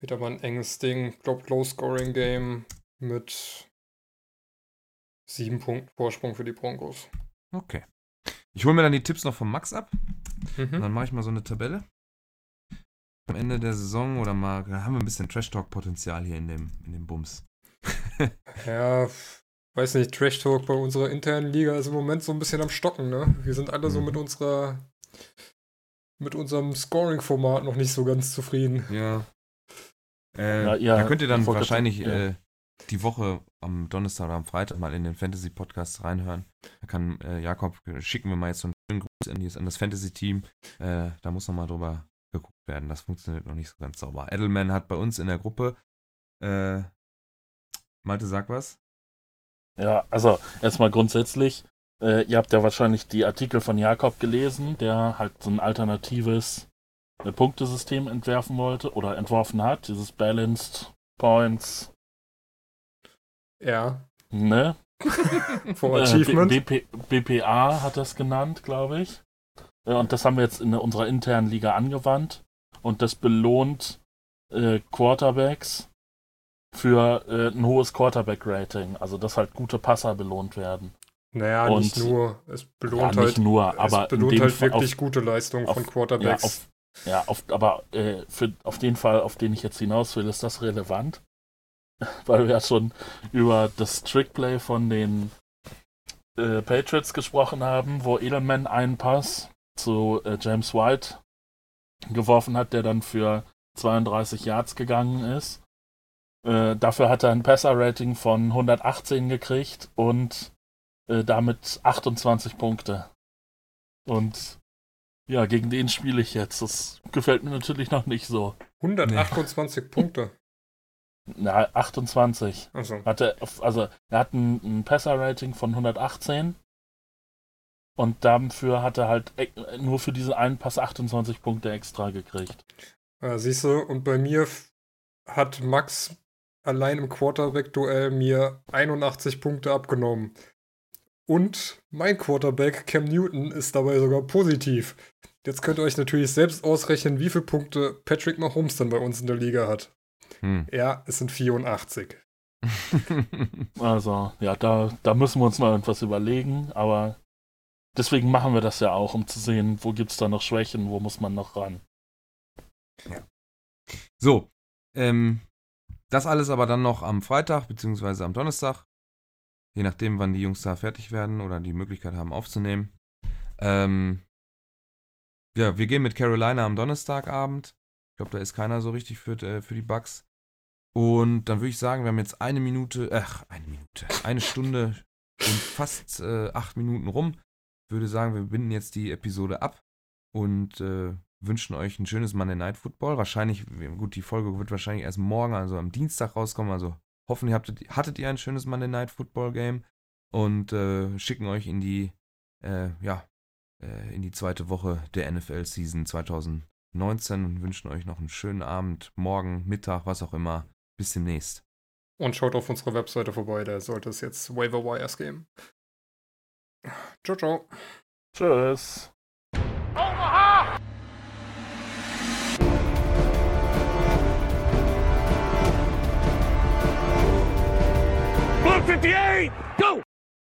Wird aber ein enges Ding. Ich glaube, Low-Scoring-Game mit sieben Punkten Vorsprung für die Broncos. Okay. Ich hole mir dann die Tipps noch von Max ab. Mhm. Dann mache ich mal so eine Tabelle. Am Ende der Saison oder mal, da haben wir ein bisschen Trash-Talk-Potenzial hier in dem, in dem Bums. Ja, weiß nicht, Trash-Talk bei unserer internen Liga ist im Moment so ein bisschen am Stocken, ne? Wir sind alle mhm. so mit unserer mit unserem Scoring-Format noch nicht so ganz zufrieden. Ja, Äh, Ja, ja, da könnt ihr dann wahrscheinlich ja. äh, die Woche am Donnerstag oder am Freitag mal in den Fantasy-Podcast reinhören. Da kann äh, Jakob, äh, schicken wir mal jetzt so einen schönen Gruß an, die- an das Fantasy-Team. Äh, da muss nochmal drüber geguckt werden. Das funktioniert noch nicht so ganz sauber. Edelman hat bei uns in der Gruppe, äh, Malte, sag was? Ja, also erstmal grundsätzlich, äh, ihr habt ja wahrscheinlich die Artikel von Jakob gelesen, der halt so ein alternatives äh, Punktesystem entwerfen wollte oder entworfen hat, dieses Balanced Points, Ja, ne? vom [laughs] Äh, Achievement. B- BP, BPA hat das genannt, glaube ich. Äh, Und das haben wir jetzt in unserer internen Liga angewandt. Und das belohnt äh, Quarterbacks für äh, ein hohes Quarterback-Rating. Also, dass halt gute Passer belohnt werden. naja, und- nicht nur. Es Ja, belohnt nicht halt, nur, aber es belohnt halt wirklich auf, gute Leistungen von ja, Quarterbacks. auf, ja, auf, aber äh, für, auf den Fall, auf den ich jetzt hinaus will, ist das relevant. [laughs] Weil wir ja schon über das Trickplay von den äh, Patriots gesprochen haben, wo Edelman einen Pass zu äh, James White geworfen hat, der dann für 32 Yards gegangen ist. Äh, dafür hat er ein Passer-Rating von 118 gekriegt und äh, damit 28 Punkte. Und ja, gegen den spiele ich jetzt. Das gefällt mir natürlich noch nicht so. 128 Punkte. [laughs] Na, 28. Also, Hatte, also, er hat ein, ein Passer-Rating von 118 und dafür hat er halt e- nur für diesen einen Pass 28 Punkte extra gekriegt. äh, siehst du, und bei mir hat Max allein im Quarterback-Duell mir 81 Punkte abgenommen. Und mein Quarterback, Cam Newton, ist dabei sogar positiv. Jetzt könnt ihr euch natürlich selbst ausrechnen, wie viele Punkte Patrick Mahomes dann bei uns in der Liga hat. Hm. Ja, es sind 84. [laughs] Also, ja, da, da müssen wir uns mal irgendwas überlegen, aber deswegen machen wir das ja auch, um zu sehen, wo gibt's da noch Schwächen, wo muss man noch ran. so, ähm, das alles aber dann noch am Freitag beziehungsweise am Donnerstag. Je nachdem, wann die Jungs da fertig werden oder die Möglichkeit haben aufzunehmen. Ähm, ja, wir gehen mit Carolina am Donnerstagabend. Ich glaube, da ist keiner so richtig für, äh, für die Bugs. Und dann würde ich sagen, wir haben jetzt eine Minute, ach, eine Minute, eine Stunde und fast äh, acht Minuten rum. Ich würde sagen, wir binden jetzt die Episode ab und äh, wünschen euch ein schönes Monday Night Football. Wahrscheinlich, gut, die Folge wird wahrscheinlich erst morgen, also am Dienstag rauskommen. Also hoffentlich hattet, hattet ihr ein schönes Monday Night Football Game und äh, schicken euch in die, äh, ja, äh, in die zweite Woche der NFL Season 2019 und wünschen euch noch einen schönen Abend, morgen, Mittag, was auch immer. Bis demnächst. Und schaut auf unserer Webseite vorbei, da sollte es jetzt Waiver Wires geben. Ciao, ciao. Tschüss. 58, go!